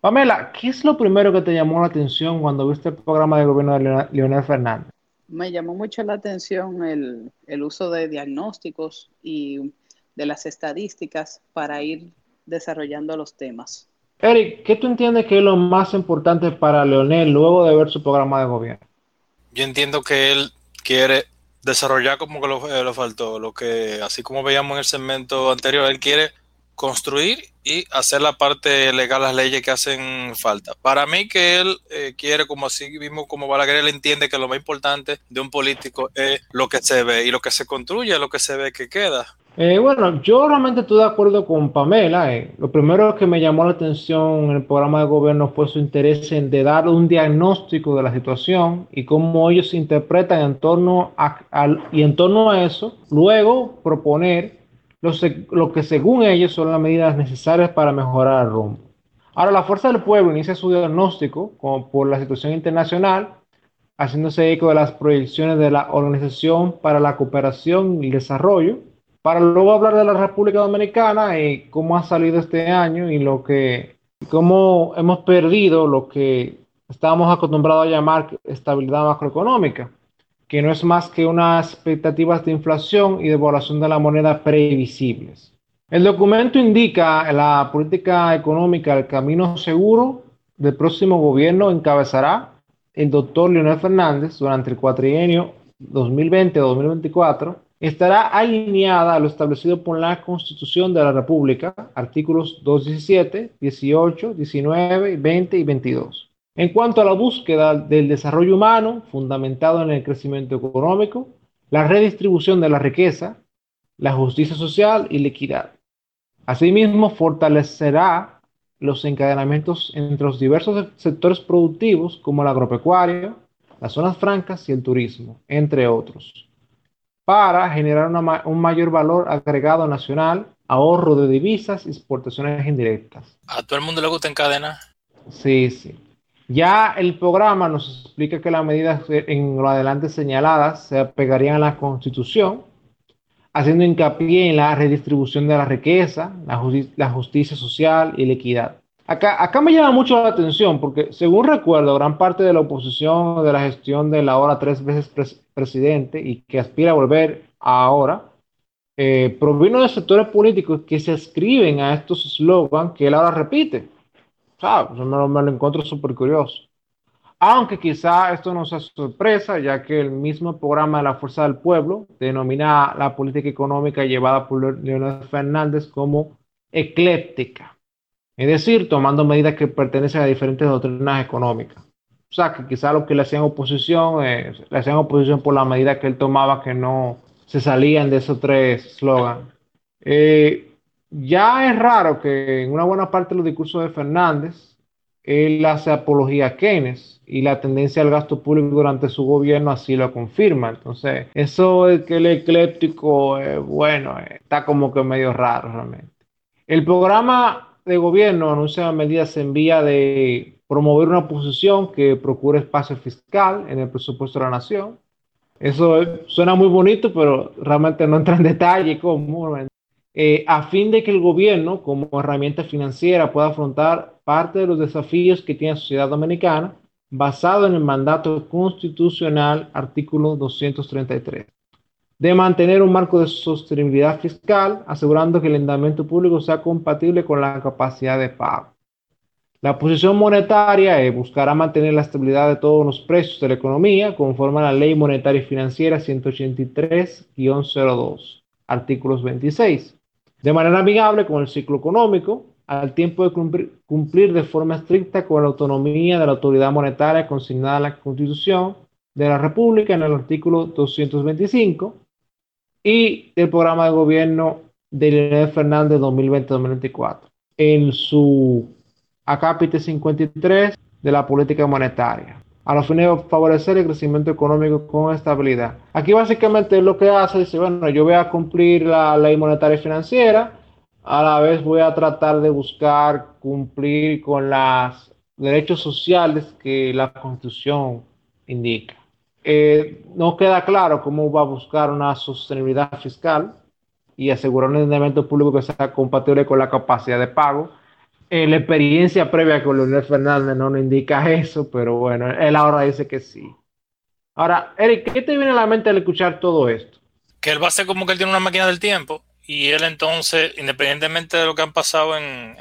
Pamela, ¿qué es lo primero que te llamó la atención cuando viste el programa de gobierno de Leonel Fernández? Me llamó mucho la atención el, el uso de diagnósticos y de las estadísticas para ir desarrollando los temas. Eric, ¿qué tú entiendes que es lo más importante para Leonel luego de ver su programa de gobierno? Yo entiendo que él quiere desarrollar como que lo, eh, lo faltó, lo que así como veíamos en el segmento anterior, él quiere construir y hacer la parte legal, las leyes que hacen falta. Para mí que él eh, quiere, como así mismo como Balaguer, él entiende que lo más importante de un político es lo que se ve y lo que se construye, lo que se ve que queda. Eh, bueno, yo realmente estoy de acuerdo con Pamela. Eh. Lo primero que me llamó la atención en el programa de gobierno fue su interés en de dar un diagnóstico de la situación y cómo ellos interpretan en torno a, y en torno a eso, luego proponer lo, lo, que según ellos son las medidas necesarias para mejorar el rumbo. Ahora, la Fuerza del Pueblo inicia su diagnóstico por la situación internacional, haciéndose eco de las proyecciones de la Organización para la Cooperación y el Desarrollo, para luego hablar de la República Dominicana y cómo ha salido este año y lo que, cómo hemos perdido lo que estábamos acostumbrados a llamar estabilidad macroeconómica, que no es más que unas expectativas de inflación y devaluación de la moneda previsibles. El documento indica la política económica, el camino seguro del próximo gobierno encabezará el doctor Leonel Fernández durante el cuatrienio 2020-2024 estará alineada a lo establecido por la Constitución de la República, artículos 217, 18, 19, 20 y 22. En cuanto a la búsqueda del desarrollo humano, fundamentado en el crecimiento económico, la redistribución de la riqueza, la justicia social y la equidad. Asimismo, fortalecerá los encadenamientos entre los diversos sectores productivos como el agropecuario, las zonas francas y el turismo, entre otros para generar un mayor valor agregado nacional, ahorro de divisas y exportaciones indirectas. ¿A todo el mundo le gusta encadenar? Sí, sí. Ya el programa nos explica que las medidas en lo adelante señaladas se apegarían a la Constitución, haciendo hincapié en la redistribución de la riqueza, la, la justicia social y la equidad. Acá, acá, me llama mucho la atención porque, según recuerdo, gran parte de la oposición de la gestión de la ahora tres veces presidente y que aspira a volver ahora, eh, provino de sectores políticos que se escriben a estos slogans que él ahora repite. ¿Sabes? Me, me, lo encuentro súper curioso. aunque quizá esto no sea sorpresa, ya que el mismo programa de la Fuerza del Pueblo denomina la política económica llevada por Leonel Fernández como ecléctica, es decir, tomando medidas que pertenecen a diferentes doctrinas económicas. O sea, que quizá lo que le hacían oposición, eh, le hacían oposición por la medida que él tomaba que no se salían de esos tres slogans. Eh, ya es raro que en una buena parte de los discursos de Fernández él hace apología a Keynes y la tendencia al gasto público durante su gobierno así lo confirma. Entonces, eso es que el ecléptico, bueno, está como que medio raro realmente. El programa de gobierno anuncia medidas en vía de promover una posición que procure espacio fiscal en el presupuesto de la nación. Eso suena muy bonito, pero realmente no entra en detalle cómo. Eh, a fin de que el gobierno, como herramienta financiera, pueda afrontar parte de los desafíos que tiene la sociedad dominicana, basado en el mandato constitucional artículo 233, de mantener un marco de sostenibilidad fiscal, asegurando que el endeudamiento público sea compatible con la capacidad de pago. La posición monetaria eh, buscará mantener la estabilidad de todos los precios de la economía, conforme a la Ley Monetaria y Financiera 183-02, artículos 26 de manera amigable con el ciclo económico, al tiempo de cumplir, de forma estricta con la autonomía de la autoridad monetaria consignada en la Constitución de la República en el artículo 225 y del programa de gobierno de Leonel Fernández 2020-2024 en su acápite 53 de la política monetaria a los fines de favorecer el crecimiento económico con estabilidad. Aquí básicamente lo que hace es, bueno, yo voy a cumplir la ley monetaria y financiera, a la vez voy a tratar de buscar cumplir con los derechos sociales que la Constitución indica. Eh, no queda claro cómo va a buscar una sostenibilidad fiscal y asegurar un endeudamiento público que sea compatible con la capacidad de pago eh, la experiencia previa con Leonel Fernández no nos indica eso, pero bueno, él ahora dice que sí. Ahora, Eric, ¿qué te viene a la mente al escuchar todo esto? Que él va a ser como que él tiene una máquina del tiempo y él entonces, independientemente de lo que han pasado en,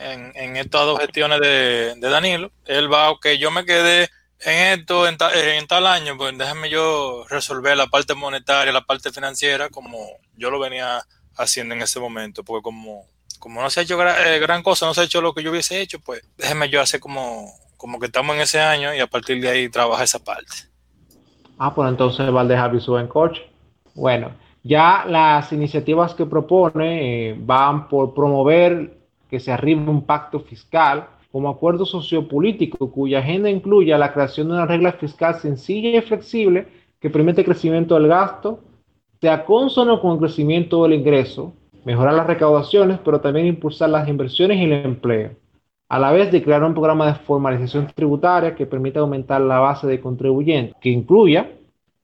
estas dos gestiones de, Danilo, él va, ok, yo me quedé en esto en, en, tal año, pues déjame yo resolver la parte monetaria, la parte financiera, como yo lo venía haciendo en ese momento, porque como como no se ha hecho eh, gran, cosa, no se ha hecho lo que yo hubiese hecho, pues déjeme yo hacer como, como que estamos en ese año y a partir de ahí trabaja esa parte. Ah, pues entonces va a dejar en coche. Bueno, ya las iniciativas que propone eh, van por promover que se arribe un pacto fiscal como acuerdo sociopolítico cuya agenda incluya la creación de una regla fiscal sencilla y flexible que permite el crecimiento del gasto, sea consono con el crecimiento del ingreso, mejorar las recaudaciones, pero también impulsar las inversiones y el empleo, a la vez de crear un programa de formalización tributaria que permita aumentar la base de contribuyentes, que incluya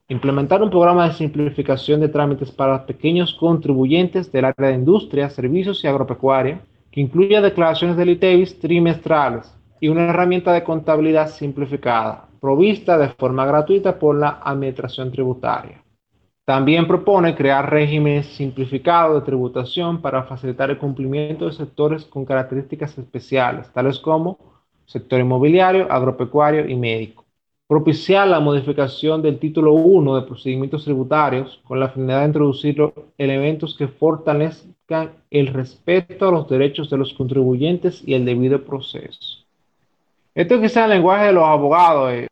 implementar un programa de simplificación de trámites para pequeños contribuyentes del área de industria, servicios y agropecuaria, que incluya declaraciones del ITEVIS trimestrales y una herramienta de contabilidad simplificada, provista de forma gratuita por la Administración Tributaria. También propone crear regímenes simplificados de tributación para facilitar el cumplimiento de sectores con características especiales, tales como sector inmobiliario, agropecuario y médico. Propiciar la modificación del título 1 de procedimientos tributarios con la finalidad de introducir elementos que fortalezcan el respeto a los derechos de los contribuyentes y el debido proceso. Esto quizá el lenguaje de los abogados, eh,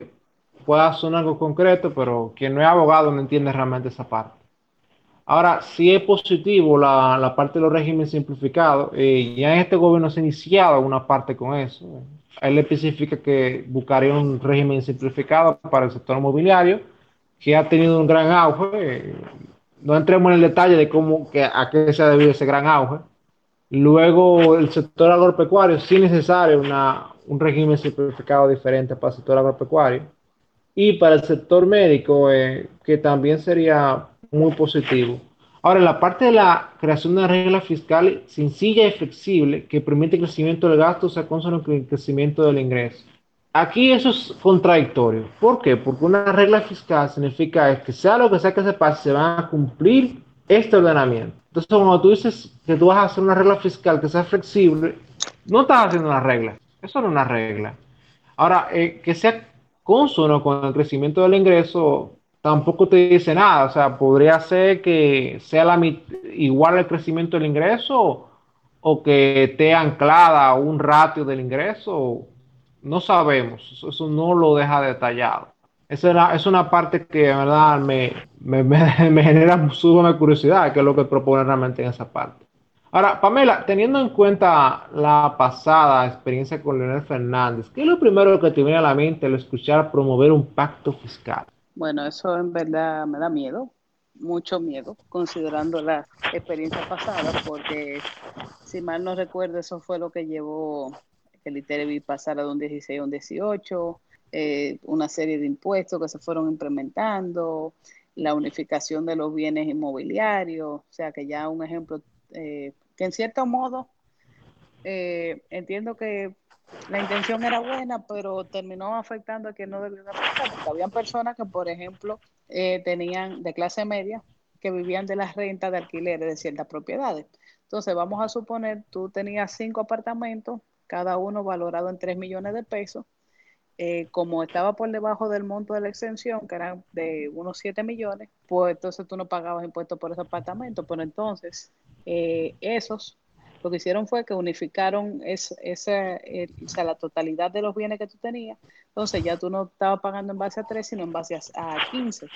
pueda sonar algo concreto, pero quien no es abogado no entiende realmente esa parte. Ahora, si es positivo la, la parte de los regímenes simplificados, eh, ya en este gobierno se ha iniciado una parte con eso. Él especifica que buscaría un régimen simplificado para el sector inmobiliario, que ha tenido un gran auge. no entremos en el detalle de cómo, que, a qué se ha debido ese gran auge. Luego, el sector agropecuario, sí es necesario una, un régimen simplificado diferente para el sector agropecuario y para el sector médico, eh, que también sería muy positivo. Ahora, la parte de la creación de una regla fiscal sencilla y flexible que permite el crecimiento del gasto, sea, con el crecimiento del ingreso. Aquí eso es contradictorio. ¿Por qué? Porque una regla fiscal significa que sea lo que sea que se pase, se van a cumplir este ordenamiento. Entonces, cuando tú dices que tú vas a hacer una regla fiscal que sea flexible, no estás haciendo una regla. Eso no es una regla. Ahora, eh, que sea consono con el crecimiento del ingreso, tampoco te dice nada. O sea, podría ser que sea la, igual el crecimiento del ingreso o que esté anclada a un ratio del ingreso. No sabemos, eso, no lo deja detallado. Esa es una parte que de verdad me, me, me, [LAUGHS] genera suma curiosidad, que es lo que propone realmente en esa parte. Ahora, Pamela, teniendo en cuenta la pasada experiencia con Leonel Fernández, ¿qué es lo primero que te viene a la mente al escuchar promover un pacto fiscal? Bueno, eso en verdad me da miedo, mucho miedo, considerando la experiencia pasada, porque si mal no recuerdo, eso fue lo que llevó que el ITEREVI pasara de un 16 a un 18, eh, una serie de impuestos que se fueron implementando, la unificación de los bienes inmobiliarios, o sea que ya un ejemplo eh, que en cierto modo eh, entiendo que la intención era buena, pero terminó afectando a quien no debía afectar, porque habían personas que, por ejemplo, eh, tenían de clase media que vivían de las rentas de alquileres de ciertas propiedades. Entonces, vamos a suponer, tú tenías cinco apartamentos, cada uno valorado en 3 millones de pesos. Eh, como estaba por debajo del monto de la exención, que era de unos 7 millones, pues entonces tú no pagabas impuestos por ese apartamento. Pero entonces, eh, esos lo que hicieron fue que unificaron esa, la totalidad de los bienes que tú tenías. Entonces ya tú no estabas pagando en base a tres, sino en base a, 15,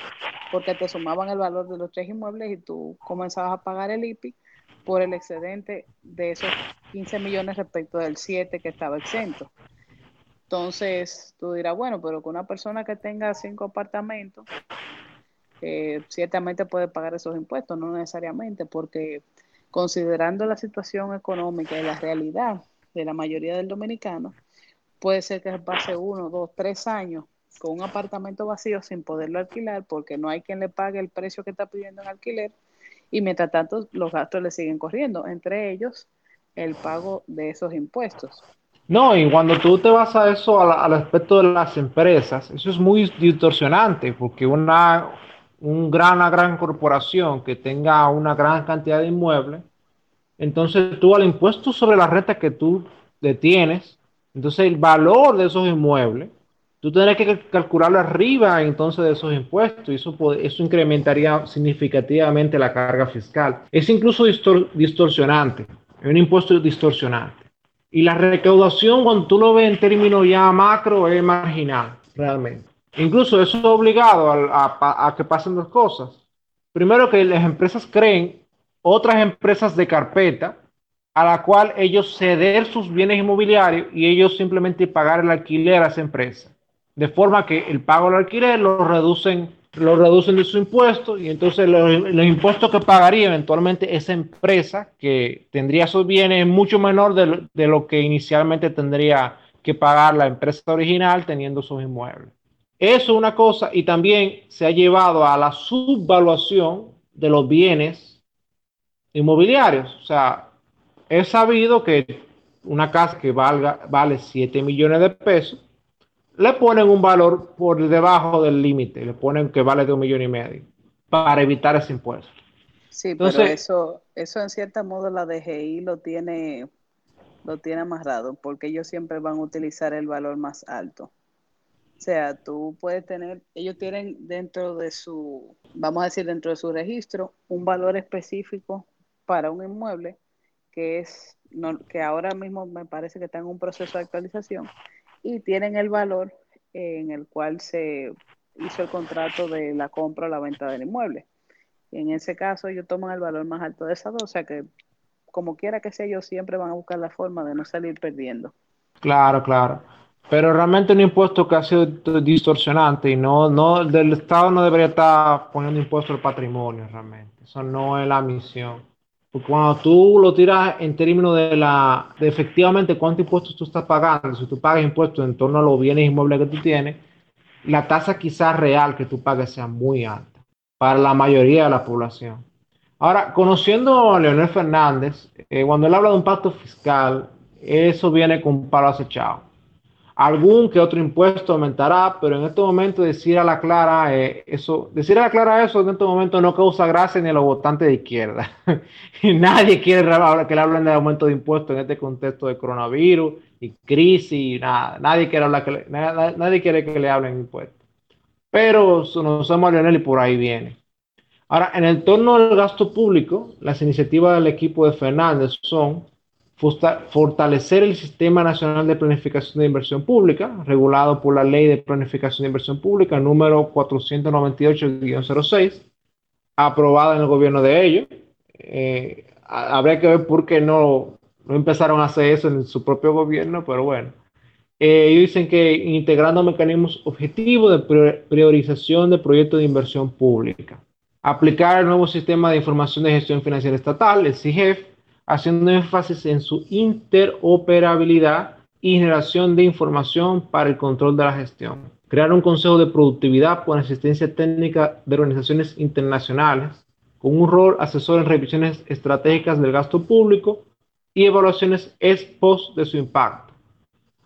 porque te sumaban el valor de los tres inmuebles y tú comenzabas a pagar el IPI por el excedente de esos 15 millones respecto del 7 que estaba exento. Entonces, tú dirás, bueno, pero con una persona que tenga cinco apartamentos, eh, ciertamente puede pagar esos impuestos, no necesariamente, porque considerando la situación económica y la realidad de la mayoría del dominicano, puede ser que pase uno, dos, tres años con un apartamento vacío sin poderlo alquilar porque no hay quien le pague el precio que está pidiendo en alquiler y mientras tanto los gastos le siguen corriendo, entre ellos el pago de esos impuestos. No, y cuando tú te vas a eso al, aspecto de las empresas, eso es muy distorsionante porque una, un gran, una gran corporación que tenga una gran cantidad de inmuebles, entonces tú al impuesto sobre la renta que tú detienes, entonces el valor de esos inmuebles, tú tendrás que calcularlo arriba entonces de esos impuestos y eso, eso incrementaría significativamente la carga fiscal. Es incluso distorsionante, es un impuesto distorsionante. Y la recaudación, cuando tú lo ves en términos ya macro, es marginal, realmente. Incluso eso es obligado a, que pasen dos cosas. Primero, que las empresas creen otras empresas de carpeta a la cual ellos ceder sus bienes inmobiliarios y ellos simplemente pagar el alquiler a esa empresa. De forma que el pago del alquiler lo reducen, lo reducen de su impuesto y entonces los, impuestos que pagaría eventualmente esa empresa que tendría esos bienes es mucho menor de, de lo que inicialmente tendría que pagar la empresa original teniendo sus inmuebles. Eso es una cosa y también se ha llevado a la subvaluación de los bienes inmobiliarios. O sea, es sabido que una casa que valga, vale 7 millones de pesos, le ponen un valor por debajo del límite, le ponen que vale de un millón y medio para evitar ese impuesto. Sí, pero eso, eso en cierto modo la DGI lo tiene, lo tiene amarrado, porque ellos siempre van a utilizar el valor más alto. O sea, tú puedes tener, ellos tienen dentro de su, vamos a decir, dentro de su registro, un valor específico para un inmueble que es, que ahora mismo me parece que está en un proceso de actualización y tienen el valor en el cual se hizo el contrato de la compra o la venta del inmueble. Y en ese caso ellos toman el valor más alto de esa dos, o sea que como quiera que sea, ellos siempre van a buscar la forma de no salir perdiendo. Claro, claro. Pero realmente un impuesto que ha sido distorsionante y no, no, del Estado no debería estar poniendo impuesto al patrimonio realmente. Eso no es la misión. Porque cuando tú lo tiras en términos de la, de efectivamente cuántos impuestos tú estás pagando, si tú pagas impuestos en torno a los bienes inmuebles que tú tienes, la tasa quizás real que tú pagues sea muy alta para la mayoría de la población. Ahora, conociendo a Leonel Fernández, eh, cuando él habla de un pacto fiscal, eso viene con un palo acechado algún que otro impuesto aumentará, pero en este momento decir a la clara eh, eso, decir a la clara eso en este momento no causa gracia ni a los votantes de izquierda. [LAUGHS] nadie quiere que le hablen de aumento de impuestos en este contexto de coronavirus y crisis, nada. Nadie quiere hablar que nadie, quiere que le hablen de impuestos. Pero no somos Leonel y por ahí viene. Ahora, en el torno del gasto público, las iniciativas del equipo de Fernández son fortalecer el Sistema Nacional de Planificación de Inversión Pública, regulado por la Ley de Planificación de Inversión Pública número 498-06, aprobada en el gobierno de ellos. Eh, habría que ver por qué no, no, empezaron a hacer eso en su propio gobierno, pero bueno. Eh, ellos dicen que integrando mecanismos objetivos de priorización de proyectos de inversión pública. Aplicar el nuevo sistema de información de gestión financiera estatal, el CIGEF, haciendo énfasis en su interoperabilidad y generación de información para el control de la gestión. Crear un consejo de productividad con asistencia técnica de organizaciones internacionales, con un rol asesor en revisiones estratégicas del gasto público y evaluaciones ex post de su impacto.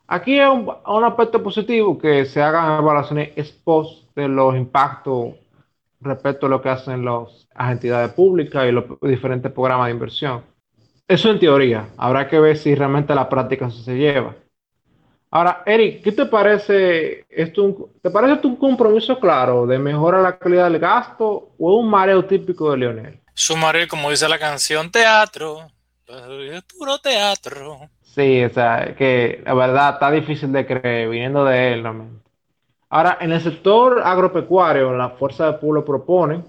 Aquí hay un, aspecto positivo que se hagan evaluaciones ex post de los impactos respecto a lo que hacen las entidades públicas y los diferentes programas de inversión. Eso en teoría. Habrá que ver si realmente la práctica se lleva. Ahora, Eric, ¿qué te parece esto? ¿Te parece esto un compromiso claro de mejorar la calidad del gasto o un mareo típico de Leonel? Su mareo, como dice la canción, teatro. Es puro teatro. Sí, o sea, que la verdad está difícil de creer, viniendo de él. Ahora, en el sector agropecuario, la Fuerza del Pueblo propone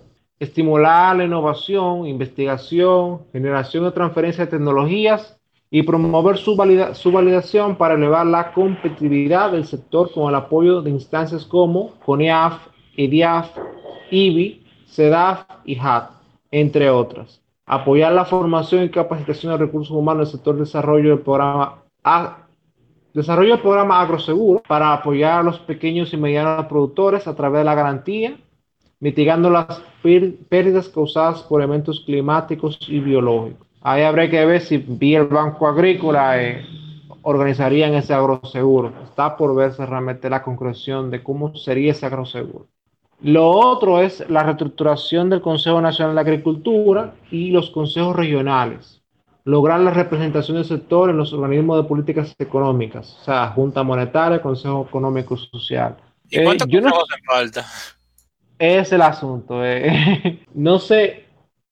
estimular la innovación, investigación, generación de transferencia de tecnologías y promover su, su validación para elevar la competitividad del sector con el apoyo de instancias como CONIAF, EDIAF, IBI, CEDAF y HAT, entre otras. Apoyar la formación y capacitación de recursos humanos en el sector de desarrollo del programa Desarrollo del programa AgroSeguro para apoyar a los pequeños y medianos productores a través de la garantía mitigando las pérdidas causadas por elementos climáticos y biológicos. Ahí habría que ver si vía el Banco Agrícola eh, organizarían ese agroseguro. Está por verse realmente la concreción de cómo sería ese agroseguro. Lo otro es la reestructuración del Consejo Nacional de Agricultura y los consejos regionales. Lograr la representación del sector en los organismos de políticas económicas, o sea, Junta Monetaria, Consejo Económico Social. ¿Y cuánto eh, no, falta? Es el asunto. Eh. [LAUGHS] no sé,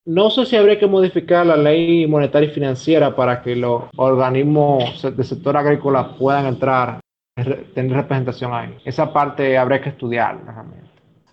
no sé si habría que modificar la ley monetaria y financiera para que los organismos del sector agrícola puedan entrar, tener representación ahí. Esa parte habría que estudiar.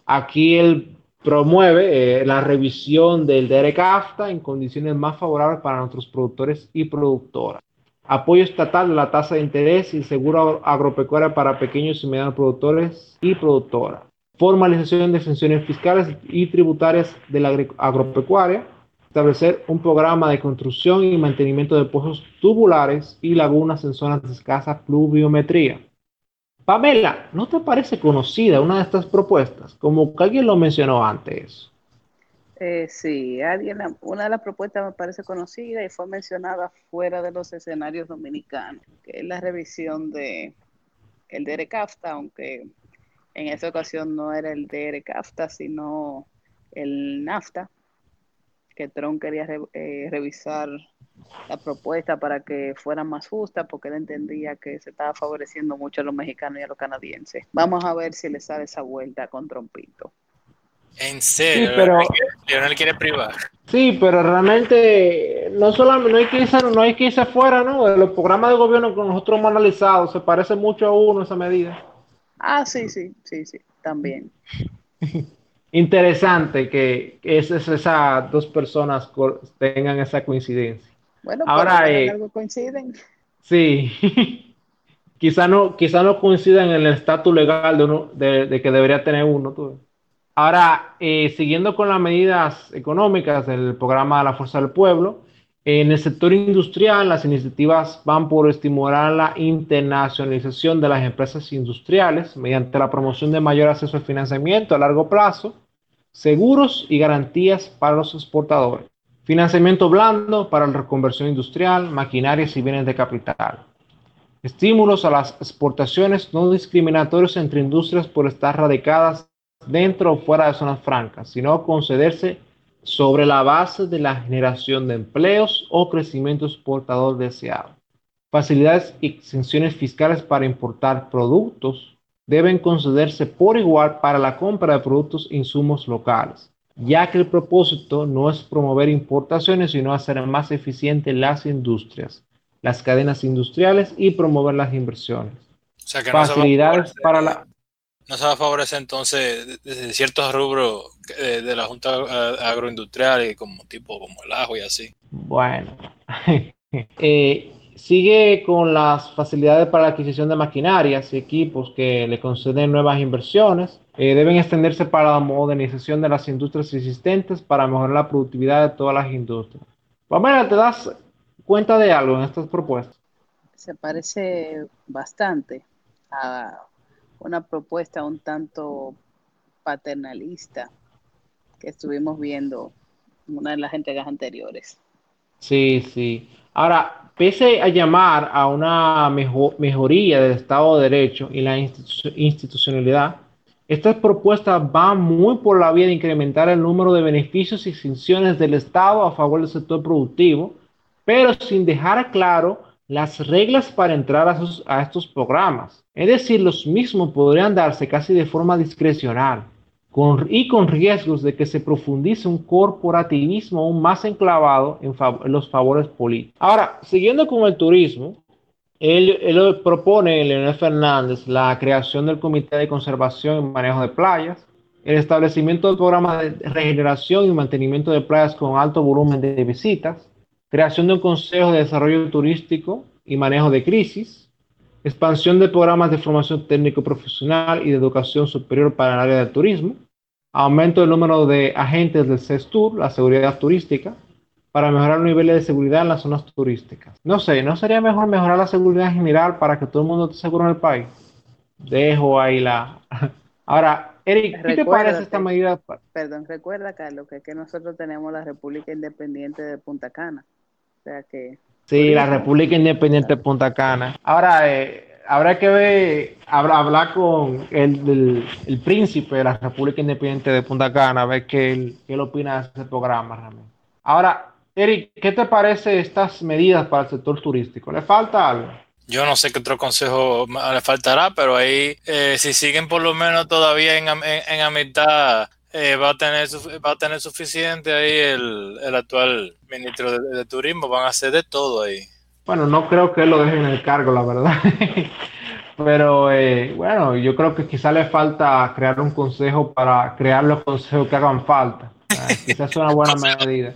Aquí él promueve eh, la revisión del DERECAFTA en condiciones más favorables para nuestros productores y productoras. Apoyo estatal de la tasa de interés y seguro agropecuario para pequeños y medianos productores y productoras formalización de exenciones fiscales y tributarias de la agropecuaria, establecer un programa de construcción y mantenimiento de pozos tubulares y lagunas en zonas de escasa pluviometría. Pamela, ¿no te parece conocida una de estas propuestas? Como alguien lo mencionó antes. Eh, sí, alguien, una de las propuestas me parece conocida y fue mencionada fuera de los escenarios dominicanos, que es la revisión de el DERECAFTA, aunque en esa ocasión no era el DR-CAFTA, sino el NAFTA, que Trump quería eh, revisar la propuesta para que fuera más justa, porque él entendía que se estaba favoreciendo mucho a los mexicanos y a los canadienses. Vamos a ver si le sale esa vuelta con Trumpito. En serio, sí, pero, Leonel quiere privar. Sí, pero realmente no solamente no hay que irse, no hay que irse fuera, ¿no? De los programas de gobierno que nosotros hemos analizado, se parece mucho a uno esa medida. Ah, sí, sí, sí, sí, también. [LAUGHS] Interesante que esas, dos personas tengan esa coincidencia. Bueno, ahora eh, algo coinciden. Sí, [LAUGHS] quizá no, quizá no coincidan en el estatus legal de, uno, de, que debería tener uno. Ahora, eh, siguiendo con las medidas económicas del programa de la Fuerza del Pueblo, en el sector industrial, las iniciativas van por estimular la internacionalización de las empresas industriales mediante la promoción de mayor acceso al financiamiento a largo plazo, seguros y garantías para los exportadores, financiamiento blando para la reconversión industrial, maquinarias y bienes de capital. estímulos a las exportaciones no discriminatorios entre industrias por estar radicadas dentro o fuera de zonas francas, sino concederse sobre la base de la generación de empleos o crecimiento exportador deseado. Facilidades y exenciones fiscales para importar productos deben concederse por igual para la compra de productos e insumos locales, ya que el propósito no es promover importaciones, sino hacer más eficientes las industrias, las cadenas industriales y promover las inversiones. O sea que Facilidades para la... No se va a favorecer entonces desde ciertos rubros de, de la Junta Agroindustrial, como tipo como el ajo y así. Bueno, [LAUGHS] eh, sigue con las facilidades para la adquisición de maquinarias y equipos que le conceden nuevas inversiones. Eh, deben extenderse para la modernización de las industrias existentes para mejorar la productividad de todas las industrias. Pamela, ¿te das cuenta de algo en estas propuestas? Se parece bastante a una propuesta un tanto paternalista que estuvimos viendo en una de las entregas anteriores. Sí, sí. Ahora, pese a llamar a una mejoría del Estado de Derecho y la institucionalidad, estas propuestas van muy por la vía de incrementar el número de beneficios y exenciones del Estado a favor del sector productivo, pero sin dejar claro las reglas para entrar a, estos programas. Es decir, los mismos podrían darse casi de forma discrecional y con riesgos de que se profundice un corporativismo aún más enclavado en, los favores políticos. Ahora, siguiendo con el turismo, él, propone, Leonel Fernández, la creación del Comité de Conservación y Manejo de Playas, el establecimiento de programas de regeneración y mantenimiento de playas con alto volumen de visitas, creación de un Consejo de Desarrollo Turístico y Manejo de Crisis, expansión de programas de formación técnico profesional y de educación superior para el área del turismo, aumento del número de agentes del CESTUR, la seguridad turística, para mejorar los niveles de seguridad en las zonas turísticas. No sé, ¿no sería mejor mejorar la seguridad en general para que todo el mundo esté seguro en el país? Dejo ahí la... [LAUGHS] Ahora, Eric, ¿qué te parece esta medida? Perdón, recuerda, Carlos, que, que nosotros tenemos la República Independiente de Punta Cana. O sea que... Sí, la República Independiente de Punta Cana. Ahora, eh, habrá que ver, hablar con el, el, príncipe de la República Independiente de Punta Cana, a ver qué él, qué él opina de ese programa realmente. Ahora, Eric, ¿qué te parece estas medidas para el sector turístico? ¿Le falta algo? Yo no sé qué otro consejo le faltará, pero ahí, eh, si siguen por lo menos todavía en, en, en mitad eh, va, a tener, va a tener suficiente ahí el, el actual ministro de, Turismo, van a hacer de todo ahí. Bueno, no creo que él lo deje en el cargo, la verdad. [LAUGHS] Pero eh, bueno, yo creo que quizá le falta crear un consejo para crear los consejos que hagan falta. quizás es una buena [LAUGHS] medida.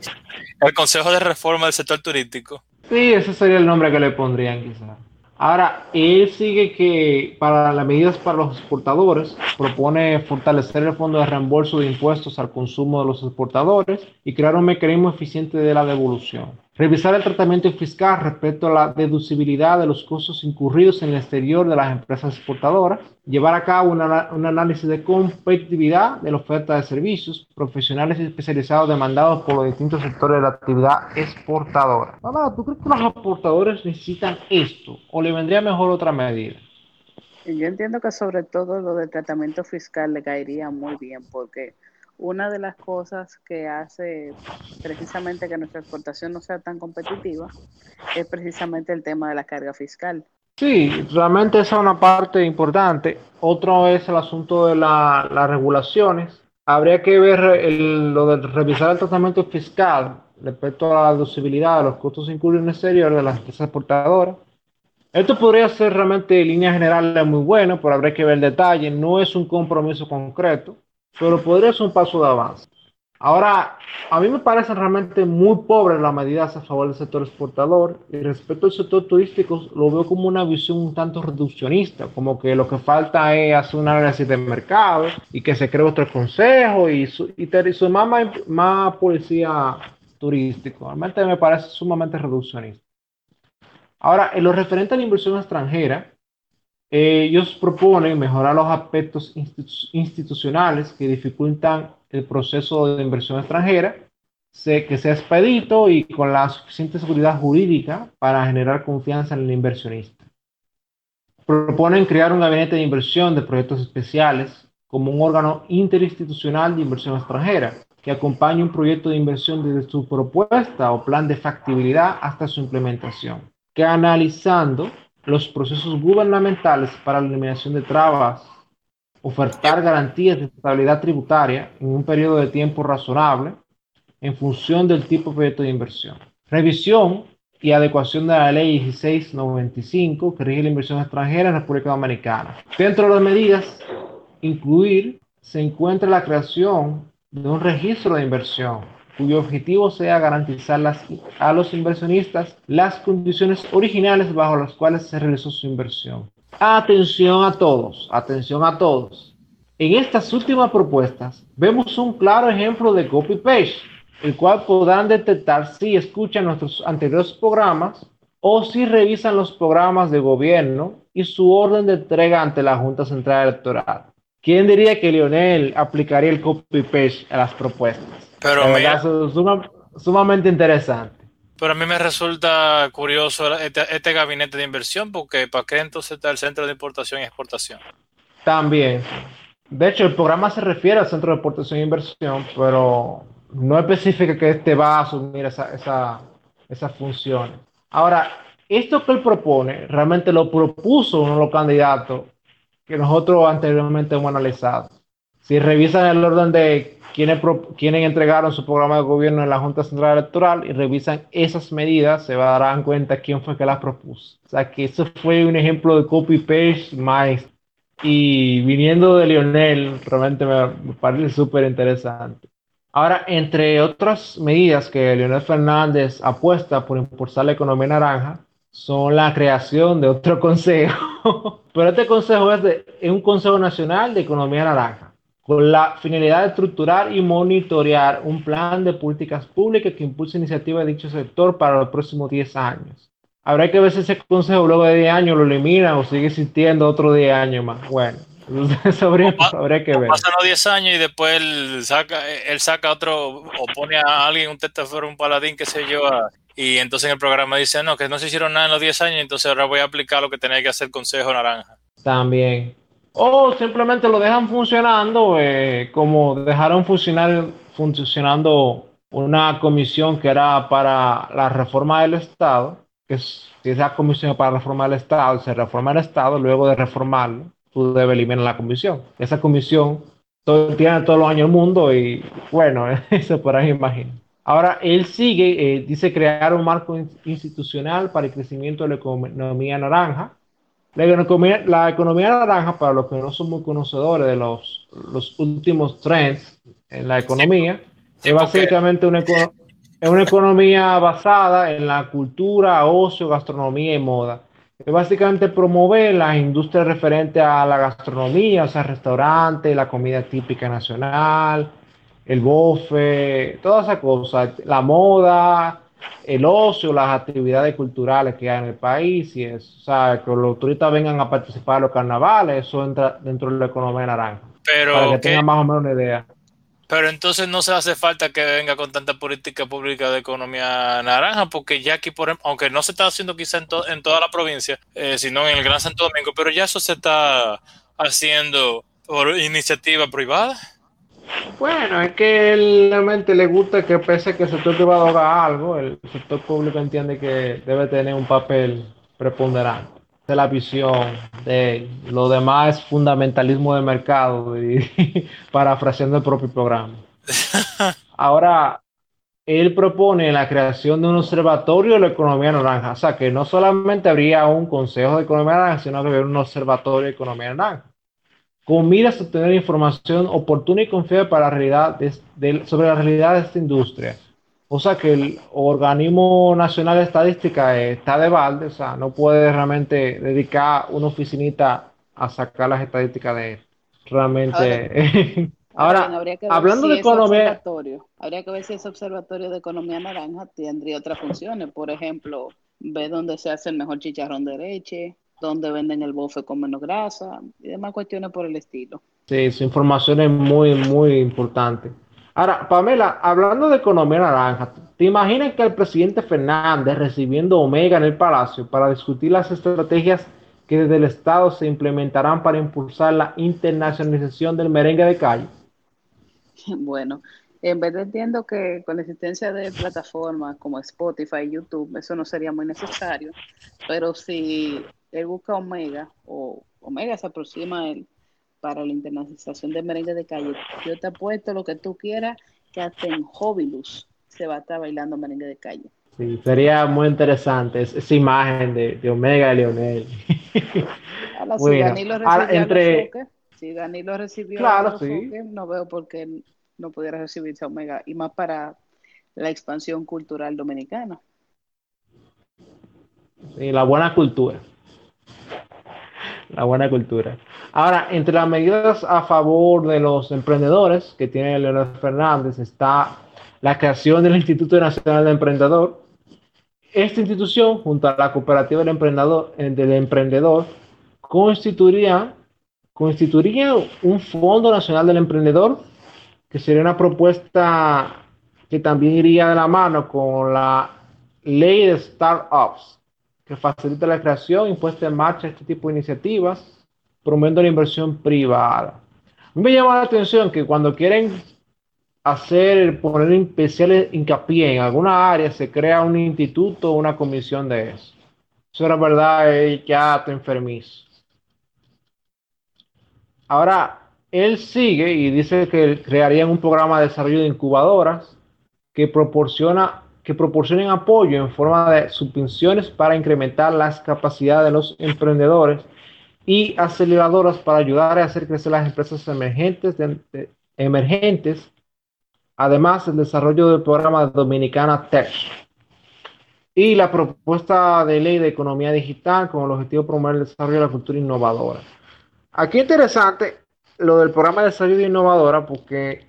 El Consejo de Reforma del Sector Turístico. Sí, ese sería el nombre que le pondrían quizás. Ahora, él sigue que para las medidas para los exportadores propone fortalecer el fondo de reembolso de impuestos al consumo de los exportadores y crear un mecanismo eficiente de la devolución. Revisar el tratamiento fiscal respecto a la deducibilidad de los costos incurridos en el exterior de las empresas exportadoras. Llevar a cabo un análisis de competitividad de la oferta de servicios profesionales especializados demandados por los distintos sectores de la actividad exportadora. Mamá, ¿tú crees que los exportadores necesitan esto o le vendría mejor otra medida? Yo entiendo que sobre todo lo del tratamiento fiscal le caería muy bien porque una de las cosas que hace precisamente que nuestra exportación no sea tan competitiva es precisamente el tema de la carga fiscal. Sí, realmente esa es una parte importante. Otro es el asunto de las regulaciones. Habría que ver lo de revisar el tratamiento fiscal respecto a la deducibilidad de los costos incluidos en el exterior de las empresas exportadoras. Esto podría ser realmente en línea general muy bueno, pero habría que ver el detalle. No es un compromiso concreto pero podría ser un paso de avance. Ahora, a mí me parecen realmente muy pobres las medidas a favor del sector exportador y respecto al sector turístico lo veo como una visión un tanto reduccionista, como que lo que falta es hacer un análisis de mercado y que se cree otro consejo y, su, y, más, más policía turístico. Realmente me parece sumamente reduccionista. Ahora, en lo referente a la inversión extranjera, ellos proponen mejorar los aspectos institucionales que dificultan el proceso de inversión extranjera, que sea expedito y con la suficiente seguridad jurídica para generar confianza en el inversionista. proponen crear un gabinete de inversión de proyectos especiales como un órgano interinstitucional de inversión extranjera que acompañe un proyecto de inversión desde su propuesta o plan de factibilidad hasta su implementación, que analizando los procesos gubernamentales para la eliminación de trabas, ofertar garantías de estabilidad tributaria en un periodo de tiempo razonable en función del tipo de proyecto de inversión. Revisión y adecuación de la ley 1695 que rige la inversión extranjera en República Dominicana. Dentro de las medidas, incluir se encuentra la creación de un registro de inversión cuyo objetivo sea garantizar a los inversionistas las condiciones originales bajo las cuales se realizó su inversión. Atención a todos, atención a todos. En estas últimas propuestas vemos un claro ejemplo de copy-paste el cual podrán detectar si escuchan nuestros anteriores programas o si revisan los programas de gobierno y su orden de entrega ante la Junta Central Electoral. ¿Quién diría que Lionel aplicaría el copy-paste a las propuestas? Pero sumamente interesante. Pero a mí me resulta curioso este, este, gabinete de inversión, porque ¿para qué entonces está el Centro de Importación y Exportación? También. De hecho, el programa se refiere al Centro de Importación e Inversión, pero no especifica que este va a asumir esa, esa, esas funciones. Ahora, esto que él propone, realmente lo propuso uno de los candidatos que nosotros anteriormente hemos analizado. Si revisan el orden de quienes, quienes entregaron su programa de gobierno en la Junta Central Electoral y revisan esas medidas, se darán cuenta quién fue que las propuso. O sea que eso fue un ejemplo de copy-paste más. Y viniendo de Lionel, realmente me parece súper interesante. Ahora, entre otras medidas que Leonel Fernández apuesta por impulsar la economía naranja, son la creación de otro [LAUGHS] consejo. Pero este consejo es, de, un Consejo Nacional de Economía Naranja, con la finalidad de estructurar y monitorear un plan de políticas públicas que impulse iniciativas de dicho sector para los próximos 10 años. Habrá que ver si ese consejo luego de 10 años lo elimina o sigue existiendo otro 10 años más. Bueno, [LAUGHS] Eso habría, que ver. Pasan los 10 años y después él saca, él saca otro, o pone a alguien, un testaferro, un paladín, qué sé yo, y entonces en el programa dice, no, que no se hicieron nada en los 10 años, entonces ahora voy a aplicar lo que tenía que hacer el Consejo Naranja. También. O simplemente lo dejan funcionando, eh, como dejaron funcionar, funcionando una comisión que era para la reforma del Estado, que es, si esa comisión para la reforma del Estado, se reforma el Estado, luego de reformarlo, tú debes eliminar la comisión. Esa comisión tiene todos los años el mundo y bueno, [LAUGHS] eso por ahí imagino. Ahora, él sigue, eh, dice crear un marco institucional para el crecimiento de la economía naranja. La economía, la economía naranja, para los que no son muy conocedores de los, los últimos trends en la economía, es básicamente una, es una economía basada en la cultura, ocio, gastronomía y moda. Es básicamente promover las industrias referentes a la gastronomía, o sea, restaurantes, la comida típica nacional, el bofe, todas esas cosas, la moda, el ocio, las actividades culturales que hay en el país y eso, o sea, que los turistas vengan a participar en los carnavales, eso entra dentro de la economía naranja. Pero para que tengan más o menos una idea. Pero entonces no se hace falta que venga con tanta política pública de economía naranja, porque ya aquí, por aunque no se está haciendo quizá en, en toda la provincia, eh, sino en el Gran Santo Domingo, pero ya eso se está haciendo por iniciativa privada. Bueno, es que realmente le gusta que pese a que el sector privado haga algo, el sector público entiende que debe tener un papel preponderante. De la visión de lo demás es fundamentalismo de mercado [LAUGHS] y parafraseando el propio programa. [LAUGHS] Ahora, él propone la creación de un observatorio de la economía naranja, o sea que no solamente habría un consejo de economía naranja, sino que habría un observatorio de economía naranja, con miras a obtener información oportuna y confiable para la realidad sobre la realidad de esta industria o sea que el organismo nacional de estadística está de balde, o sea, no puede realmente dedicar una oficinita a sacar las estadísticas de. Realmente. Ahora, [LAUGHS] hablando de economía. Habría que ver si ese observatorio de economía naranja tendría otras funciones. Por ejemplo, ver dónde se hace el mejor chicharrón de leche, dónde venden el bofe con menos grasa y demás cuestiones por el estilo. Sí, su información es muy, muy importante. Ahora, Pamela, hablando de economía naranja, ¿te imaginas que el presidente Fernández recibiendo Omega en el Palacio para discutir las estrategias que desde el Estado se implementarán para impulsar la internacionalización del merengue de calle? [LAUGHS] Bueno, en vez de entiendo que con la existencia de plataformas como Spotify, YouTube, eso no sería muy necesario, pero si él busca Omega o Omega se aproxima a él para la internacionalización del merengue de calle, yo te apuesto lo que tú quieras que hasta en Hobilus se va a estar bailando merengue de calle. Sí, sería muy interesante esa imagen de, Omega y Leonel. [LAUGHS] Ahora, si Danilo recibió entre... si Danilo recibió claro, sí. no veo por qué no pudiera recibirse Omega, y más para la expansión cultural dominicana. Sí, la buena cultura. La buena cultura. Ahora, entre las medidas a favor de los emprendedores que tiene Leonel Fernández está la creación del Instituto Nacional de Emprendedor, esta institución, junto a la cooperativa del emprendedor, eh, del emprendedor constituiría, constituiría un Fondo Nacional del Emprendedor, que sería una propuesta que también iría de la mano con la ley de startups, que facilita la creación y puesta en marcha este tipo de iniciativas, promoviendo la inversión privada. Me llama la atención que cuando quieren hacer, poner especial hincapié en alguna área, se crea un instituto o una comisión de eso. Eso la verdad es ya te enfermizo. Ahora, él sigue y dice que crearían un programa de desarrollo de incubadoras que proporciona que proporcionen apoyo en forma de subvenciones para incrementar las capacidades de los emprendedores y aceleradoras para ayudar a hacer crecer las empresas emergentes, emergentes Además, el desarrollo del programa Dominicana Tech y la propuesta de ley de economía digital con el objetivo de promover el desarrollo de la cultura innovadora. Aquí interesante lo del programa de desarrollo innovadora porque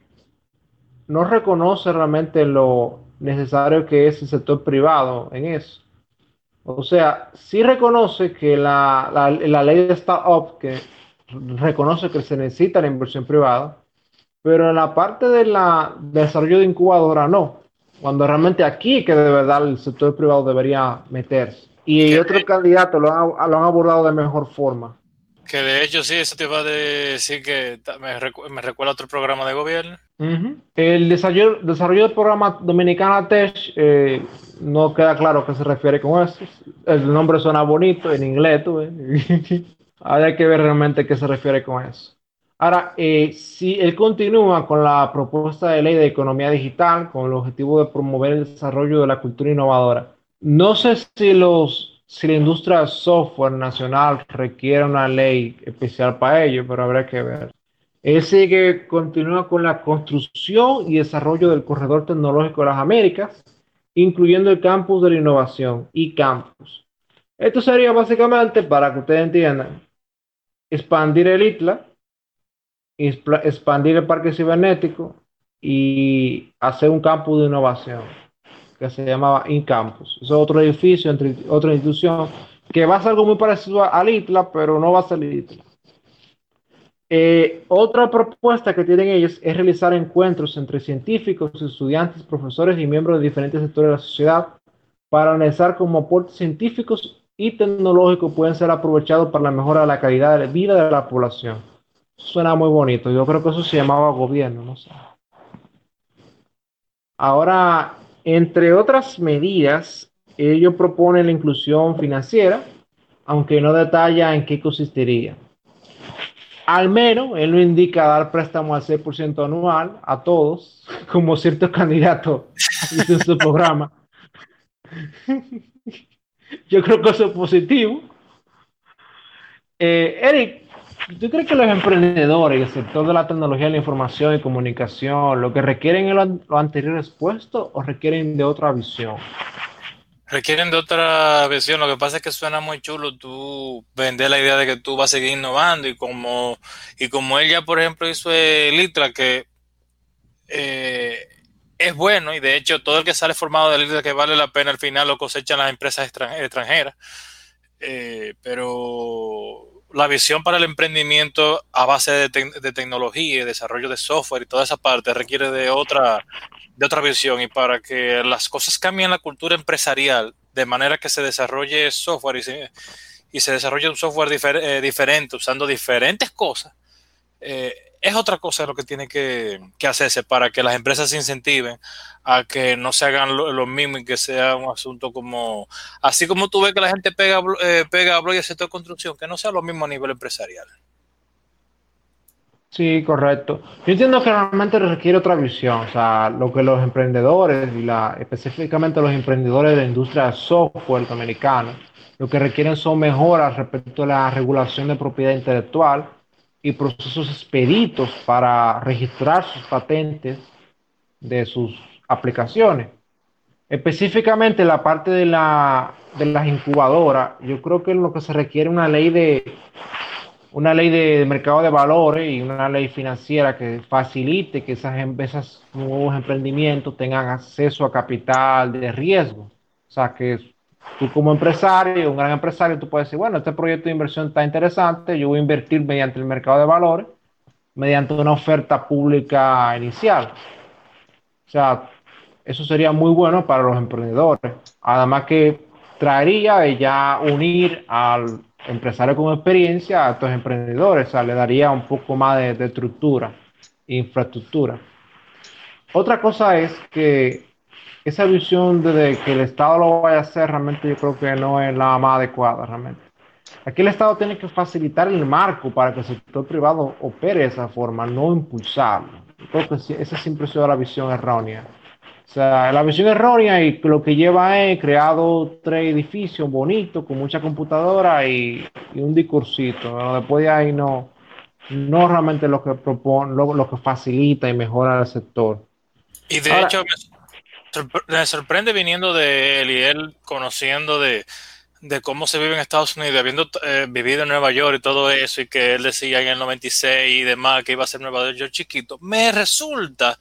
no reconoce realmente lo necesario que es el sector privado en eso. O sea, sí reconoce que la, la ley de startup que reconoce que se necesita la inversión privada, pero en la parte de la desarrollo de incubadora no, cuando realmente aquí que de verdad el sector privado debería meterse. Y otros candidatos lo han, lo han abordado de mejor forma. Que de hecho sí, eso te iba a decir que me, me recuerda a otro programa de gobierno. El desarrollo, desarrollo del programa Dominicana Tech eh, no queda claro qué se refiere con eso. El nombre suena bonito en inglés, tú, [LAUGHS] Hay que ver realmente qué se refiere con eso. Ahora, eh, si él continúa con la propuesta de ley de economía digital con el objetivo de promover el desarrollo de la cultura innovadora, no sé si, los, si la industria software nacional requiere una ley especial para ello, pero habrá que ver. Él sigue, continúa con la construcción y desarrollo del corredor tecnológico de las Américas, incluyendo el campus de la innovación y campus. Esto sería básicamente, para que ustedes entiendan, expandir el ITLA, expandir el parque cibernético y hacer un campus de innovación que se llamaba InCampus. Es otro edificio, entre otra institución, que va a ser algo muy parecido al ITLA, pero no va a ser ITLA. Eh, otra propuesta que tienen ellos es realizar encuentros entre científicos, estudiantes, profesores y miembros de diferentes sectores de la sociedad para analizar cómo aportes científicos y tecnológicos pueden ser aprovechados para la mejora de la calidad de vida de la población Suena muy bonito. Yo creo que eso se llamaba gobierno, no sé. Ahora, entre otras medidas, ellos proponen la inclusión financiera, aunque no detalla en qué consistiría. Al menos, él no indica dar préstamo al 6% anual a todos, [LAUGHS] como ciertos candidatos en su programa. [LAUGHS] Yo creo que eso es positivo. Eh, Eric, ¿Tú crees que los emprendedores y el sector de la tecnología, la información y comunicación, lo que requieren es lo, anterior expuesto o requieren de otra visión? Requieren de otra visión. Lo que pasa es que suena muy chulo tú vender la idea de que tú vas a seguir innovando y como, y como él ya, por ejemplo, hizo el ITRA, que eh, es bueno y de hecho todo el que sale formado del ITRA que vale la pena al final lo cosechan las empresas extranjeras. Eh, pero la visión para el emprendimiento a base de, tecnología y desarrollo de software y toda esa parte requiere de otra, de otra visión. Y para que las cosas cambien la cultura empresarial de manera que se desarrolle software y y se desarrolla un software eh, diferente usando diferentes cosas, eh, es otra cosa lo que tiene que, hacerse para que las empresas se incentiven a que no se hagan lo, mismo y que sea un asunto como, así como tú ves que la gente pega, eh, pega blog y sector de construcción, que no sea lo mismo a nivel empresarial. Sí, correcto. Yo entiendo que realmente requiere otra visión, o sea, lo que los emprendedores y la, específicamente los emprendedores de la industria software americano, lo que requieren son mejoras respecto a la regulación de propiedad intelectual y procesos expeditos para registrar sus patentes de sus aplicaciones. Específicamente la parte de, la, de las incubadoras, yo creo que lo que se requiere una ley de una ley de mercado de valores y una ley financiera que facilite que esas empresas, nuevos emprendimientos tengan acceso a capital de riesgo. O sea, que tú como empresario, un gran empresario, tú puedes decir, bueno, este proyecto de inversión está interesante, yo voy a invertir mediante el mercado de valores, mediante una oferta pública inicial. O sea, eso sería muy bueno para los emprendedores. Además que traería ya unir al empresario con experiencia a estos emprendedores, o sea, le daría un poco más de, de estructura, infraestructura. Otra cosa es que esa visión de que el Estado lo vaya a hacer, realmente yo creo que no es la más adecuada, realmente. Aquí el Estado tiene que facilitar el marco para que el sector privado opere de esa forma, no impulsarlo. Yo creo que esa siempre ha sido la visión errónea. O sea, la visión errónea y lo que lleva es creado tres edificios bonitos con mucha computadora y, un discursito. Después de ahí no, no realmente lo que propone, lo, que facilita y mejora el sector. Y de hecho, me sorprende viniendo de él y él conociendo de, cómo se vive en Estados Unidos, habiendo eh, vivido en Nueva York y todo eso, y que él decía en el 96 y demás que iba a ser Nueva York chiquito, me resulta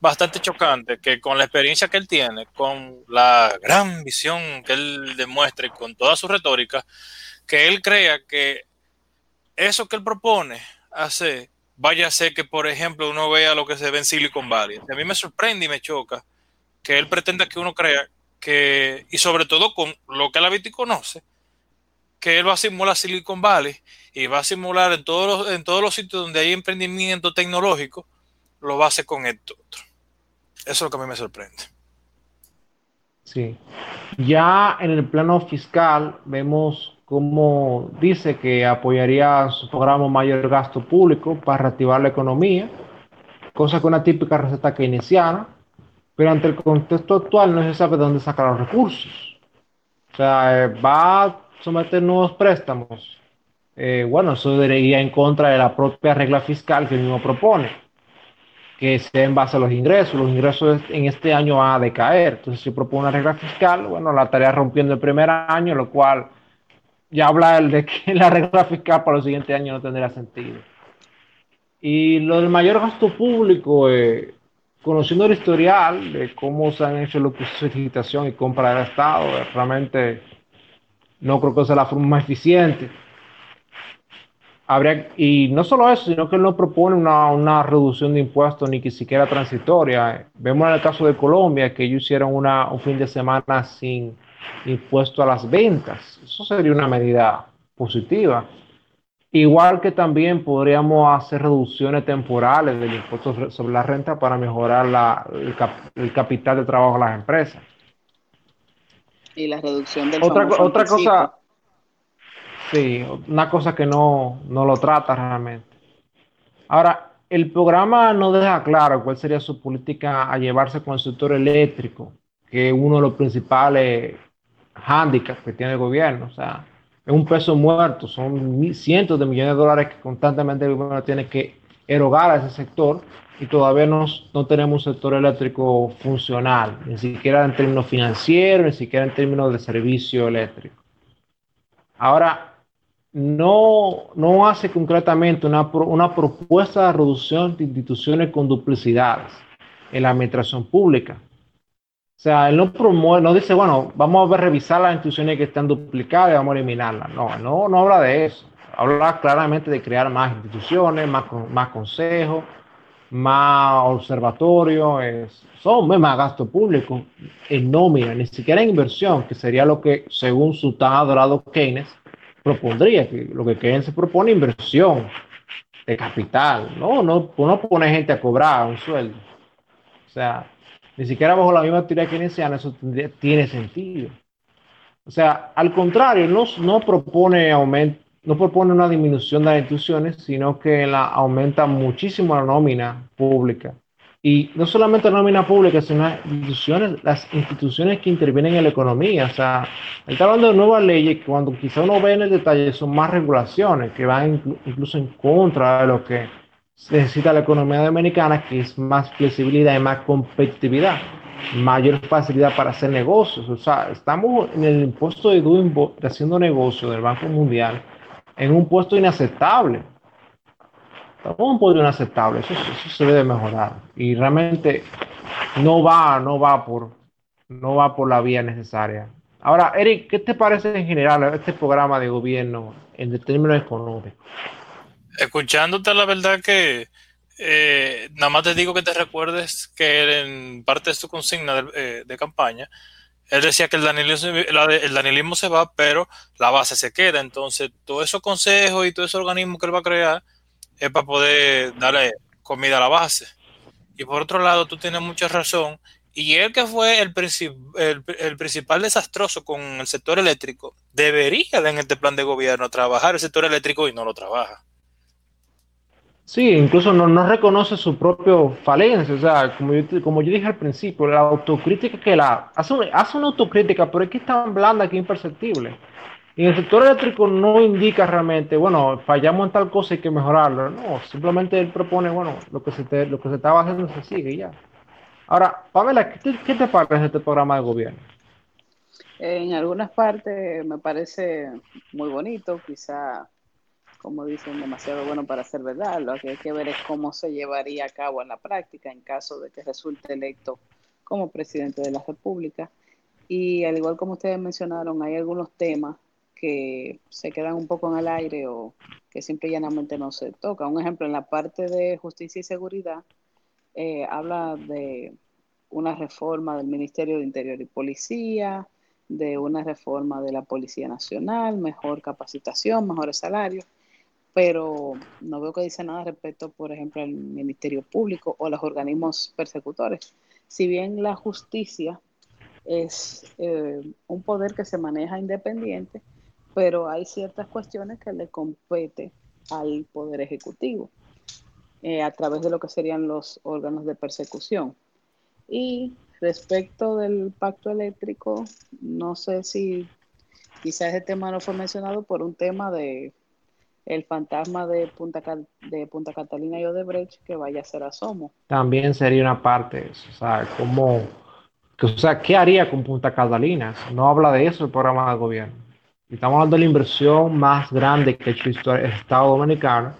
bastante chocante que con la experiencia que él tiene, con la gran visión que él demuestra y con toda su retórica, que él crea que eso que él propone hace vaya a ser que, por ejemplo, uno vea lo que se ve en Silicon Valley. A mí me sorprende y me choca que él pretenda que uno crea que, y sobre todo con lo que la Viti conoce, que él va a simular Silicon Valley y va a simular en todos los, en todos los sitios donde hay emprendimiento tecnológico, lo va a hacer con esto otro. Eso es lo que a mí me sorprende. Sí. Ya en el plano fiscal vemos cómo dice que apoyaría su programa mayor gasto público para reactivar la economía, cosa que una típica receta keynesiana, pero ante el contexto actual no se sabe de dónde sacar los recursos. O sea, eh, va a someter nuevos préstamos. Eh, bueno, eso iría en contra de la propia regla fiscal que el mismo propone, que sea en base a los ingresos. Los ingresos en este año van a decaer. Entonces, si propone una regla fiscal, bueno, la estaría rompiendo el primer año, lo cual ya habla de que [LAUGHS] la regla fiscal para los siguientes años no tendría sentido. Y lo del mayor gasto público, eh, conociendo el historial de cómo se han hecho los procesos de licitación y compra del Estado, eh, realmente no creo que sea la forma más eficiente. Habría, y no solo eso, sino que él no propone una, una, reducción de impuestos ni que siquiera transitoria. Vemos en el caso de Colombia que ellos hicieron una, un fin de semana sin impuesto a las ventas. Eso sería una medida positiva. Igual que también podríamos hacer reducciones temporales del impuesto sobre la renta para mejorar la, el, capital de trabajo de las empresas. Y la reducción del otra, otra cosa, sí, una cosa que no, no lo trata realmente. Ahora, el programa no deja claro cuál sería su política a llevarse con el sector eléctrico, que es uno de los principales handicaps que tiene el gobierno. O sea, es un peso muerto, son cientos de millones de dólares que constantemente el gobierno tiene que erogar a ese sector y todavía no, no tenemos un sector eléctrico funcional, ni siquiera en términos financieros, ni siquiera en términos de servicio eléctrico. Ahora, no, no hace concretamente una, una propuesta de reducción de instituciones con duplicidades en la administración pública. O sea, él no promueve, no dice, bueno, vamos a revisar las instituciones que están duplicadas y vamos a eliminarlas. No, no, no habla de eso. Habla claramente de crear más instituciones, más, más consejos, más observatorios, son más gasto público en nómina, ni siquiera en inversión, que sería lo que, según su tan adorado Keynes, propondría, que lo que quieren se propone inversión de capital, no, no, no pone gente a cobrar un sueldo. O sea, ni siquiera bajo la misma teoría keynesiana eso tiene sentido. O sea, al contrario, no, no propone aumento, no propone una disminución de las instituciones, sino que la aumenta muchísimo la nómina pública. Y no solamente la nómina pública, sino las instituciones, las instituciones que intervienen en la economía. O sea, él está hablando de nuevas leyes que cuando quizá uno ve en el detalle son más regulaciones, que van incluso en contra de lo que necesita la economía dominicana, que es más flexibilidad y más competitividad, mayor facilidad para hacer negocios. O sea, estamos en el impuesto de doing, haciendo negocios del Banco Mundial en un puesto inaceptable. Estamos en un puesto inaceptable, eso, eso se debe mejorar. Y realmente no va, no va por, no va por la vía necesaria. Ahora, Eric, ¿qué te parece en general este programa de gobierno en términos económicos? Escuchándote, la verdad que eh, nada más te digo que te recuerdes que en parte de su consigna de, eh, campaña, él decía que el danielismo, el danielismo se va, pero la base se queda. Entonces, todos esos consejos y todo ese organismo que él va a crear es para poder darle comida a la base. Y por otro lado, tú tienes mucha razón. Y él que fue el, el, principal desastroso con el sector eléctrico, debería en este plan de gobierno trabajar el sector eléctrico y no lo trabaja. Sí, incluso no, no reconoce su propio falencia. O sea, como yo, como yo dije al principio, la autocrítica que la hace, hace una autocrítica, pero es que es tan blanda que imperceptible. Y el sector eléctrico no indica realmente, bueno, fallamos en tal cosa y hay que mejorarlo. No, simplemente él propone, bueno, lo que se, te, lo que se estaba haciendo se sigue y ya. Ahora, Pamela, ¿qué te, qué te parece este programa de gobierno? En algunas partes me parece muy bonito, quizá como dicen, demasiado bueno para ser verdad. Lo que hay que ver es cómo se llevaría a cabo en la práctica en caso de que resulte electo como presidente de la República. Y al igual como ustedes mencionaron, hay algunos temas que se quedan un poco en el aire o que simple y llanamente no se tocan. Un ejemplo, en la parte de justicia y seguridad, eh, habla de una reforma del Ministerio de Interior y Policía, de una reforma de la Policía Nacional, mejor capacitación, mejores salarios pero no veo que dice nada respecto, por ejemplo, al Ministerio Público o los organismos persecutores. Si bien la justicia es eh, un poder que se maneja independiente, pero hay ciertas cuestiones que le compete al Poder Ejecutivo eh, a través de lo que serían los órganos de persecución. Y respecto del pacto eléctrico, no sé si quizás ese tema no fue mencionado por un tema de el fantasma de Punta, de Punta Catalina y Odebrecht que vaya a ser asomo. También sería una parte, o sea, como, o sea, ¿qué haría con Punta Catalina? No habla de eso el programa de gobierno. Estamos hablando de la inversión más grande que ha hecho el Estado Dominicano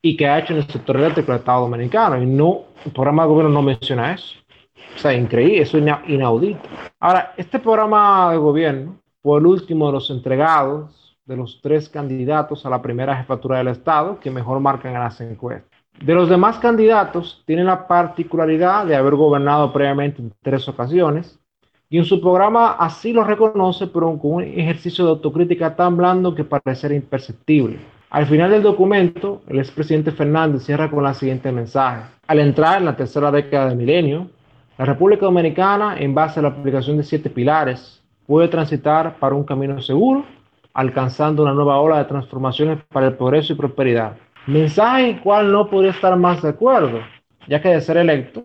y que ha hecho en el sector eléctrico el Estado Dominicano. Y no, el programa de gobierno no menciona eso. O sea, increíble, eso es inaudito. Ahora, este programa de gobierno fue el último de los entregados de los tres candidatos a la primera jefatura del Estado que mejor marcan en las encuestas. De los demás candidatos, tienen la particularidad de haber gobernado previamente en tres ocasiones y en su programa así lo reconoce, pero con un ejercicio de autocrítica tan blando que parece imperceptible. Al final del documento, el expresidente Fernández cierra con la siguiente mensaje. Al entrar en la tercera década del milenio, la República Dominicana, en base a la aplicación de siete pilares, puede transitar para un camino seguro alcanzando una nueva ola de transformaciones para el progreso y prosperidad. Mensaje en el cual no podría estar más de acuerdo, ya que de ser electo,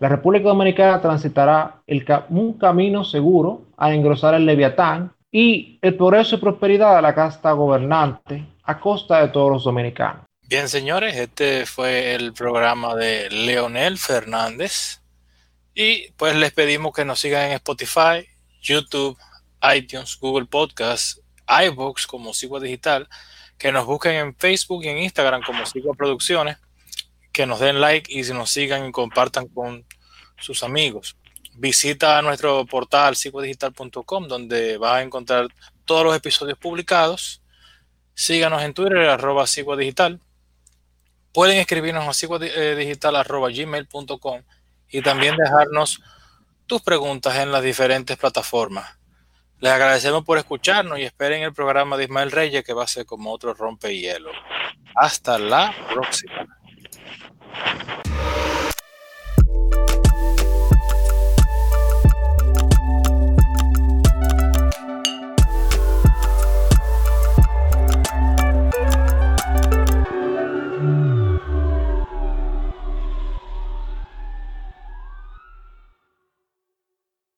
la República Dominicana transitará un camino seguro a engrosar el leviatán y el progreso y prosperidad de la casta gobernante a costa de todos los dominicanos. Bien, señores, este fue el programa de Leonel Fernández. Y pues les pedimos que nos sigan en Spotify, YouTube, iTunes, Google Podcasts iVoox como Sigua Digital, que nos busquen en Facebook y en Instagram como Sigua Producciones, que nos den like y si nos sigan y compartan con sus amigos. Visita nuestro portal siguadigital.com donde vas a encontrar todos los episodios publicados. Síganos en Twitter, arroba Digital. Pueden escribirnos a siguadigital arroba gmail.com y también dejarnos tus preguntas en las diferentes plataformas. Les agradecemos por escucharnos y esperen el programa de Ismael Reyes que va a ser como otro rompehielo. Hasta la próxima.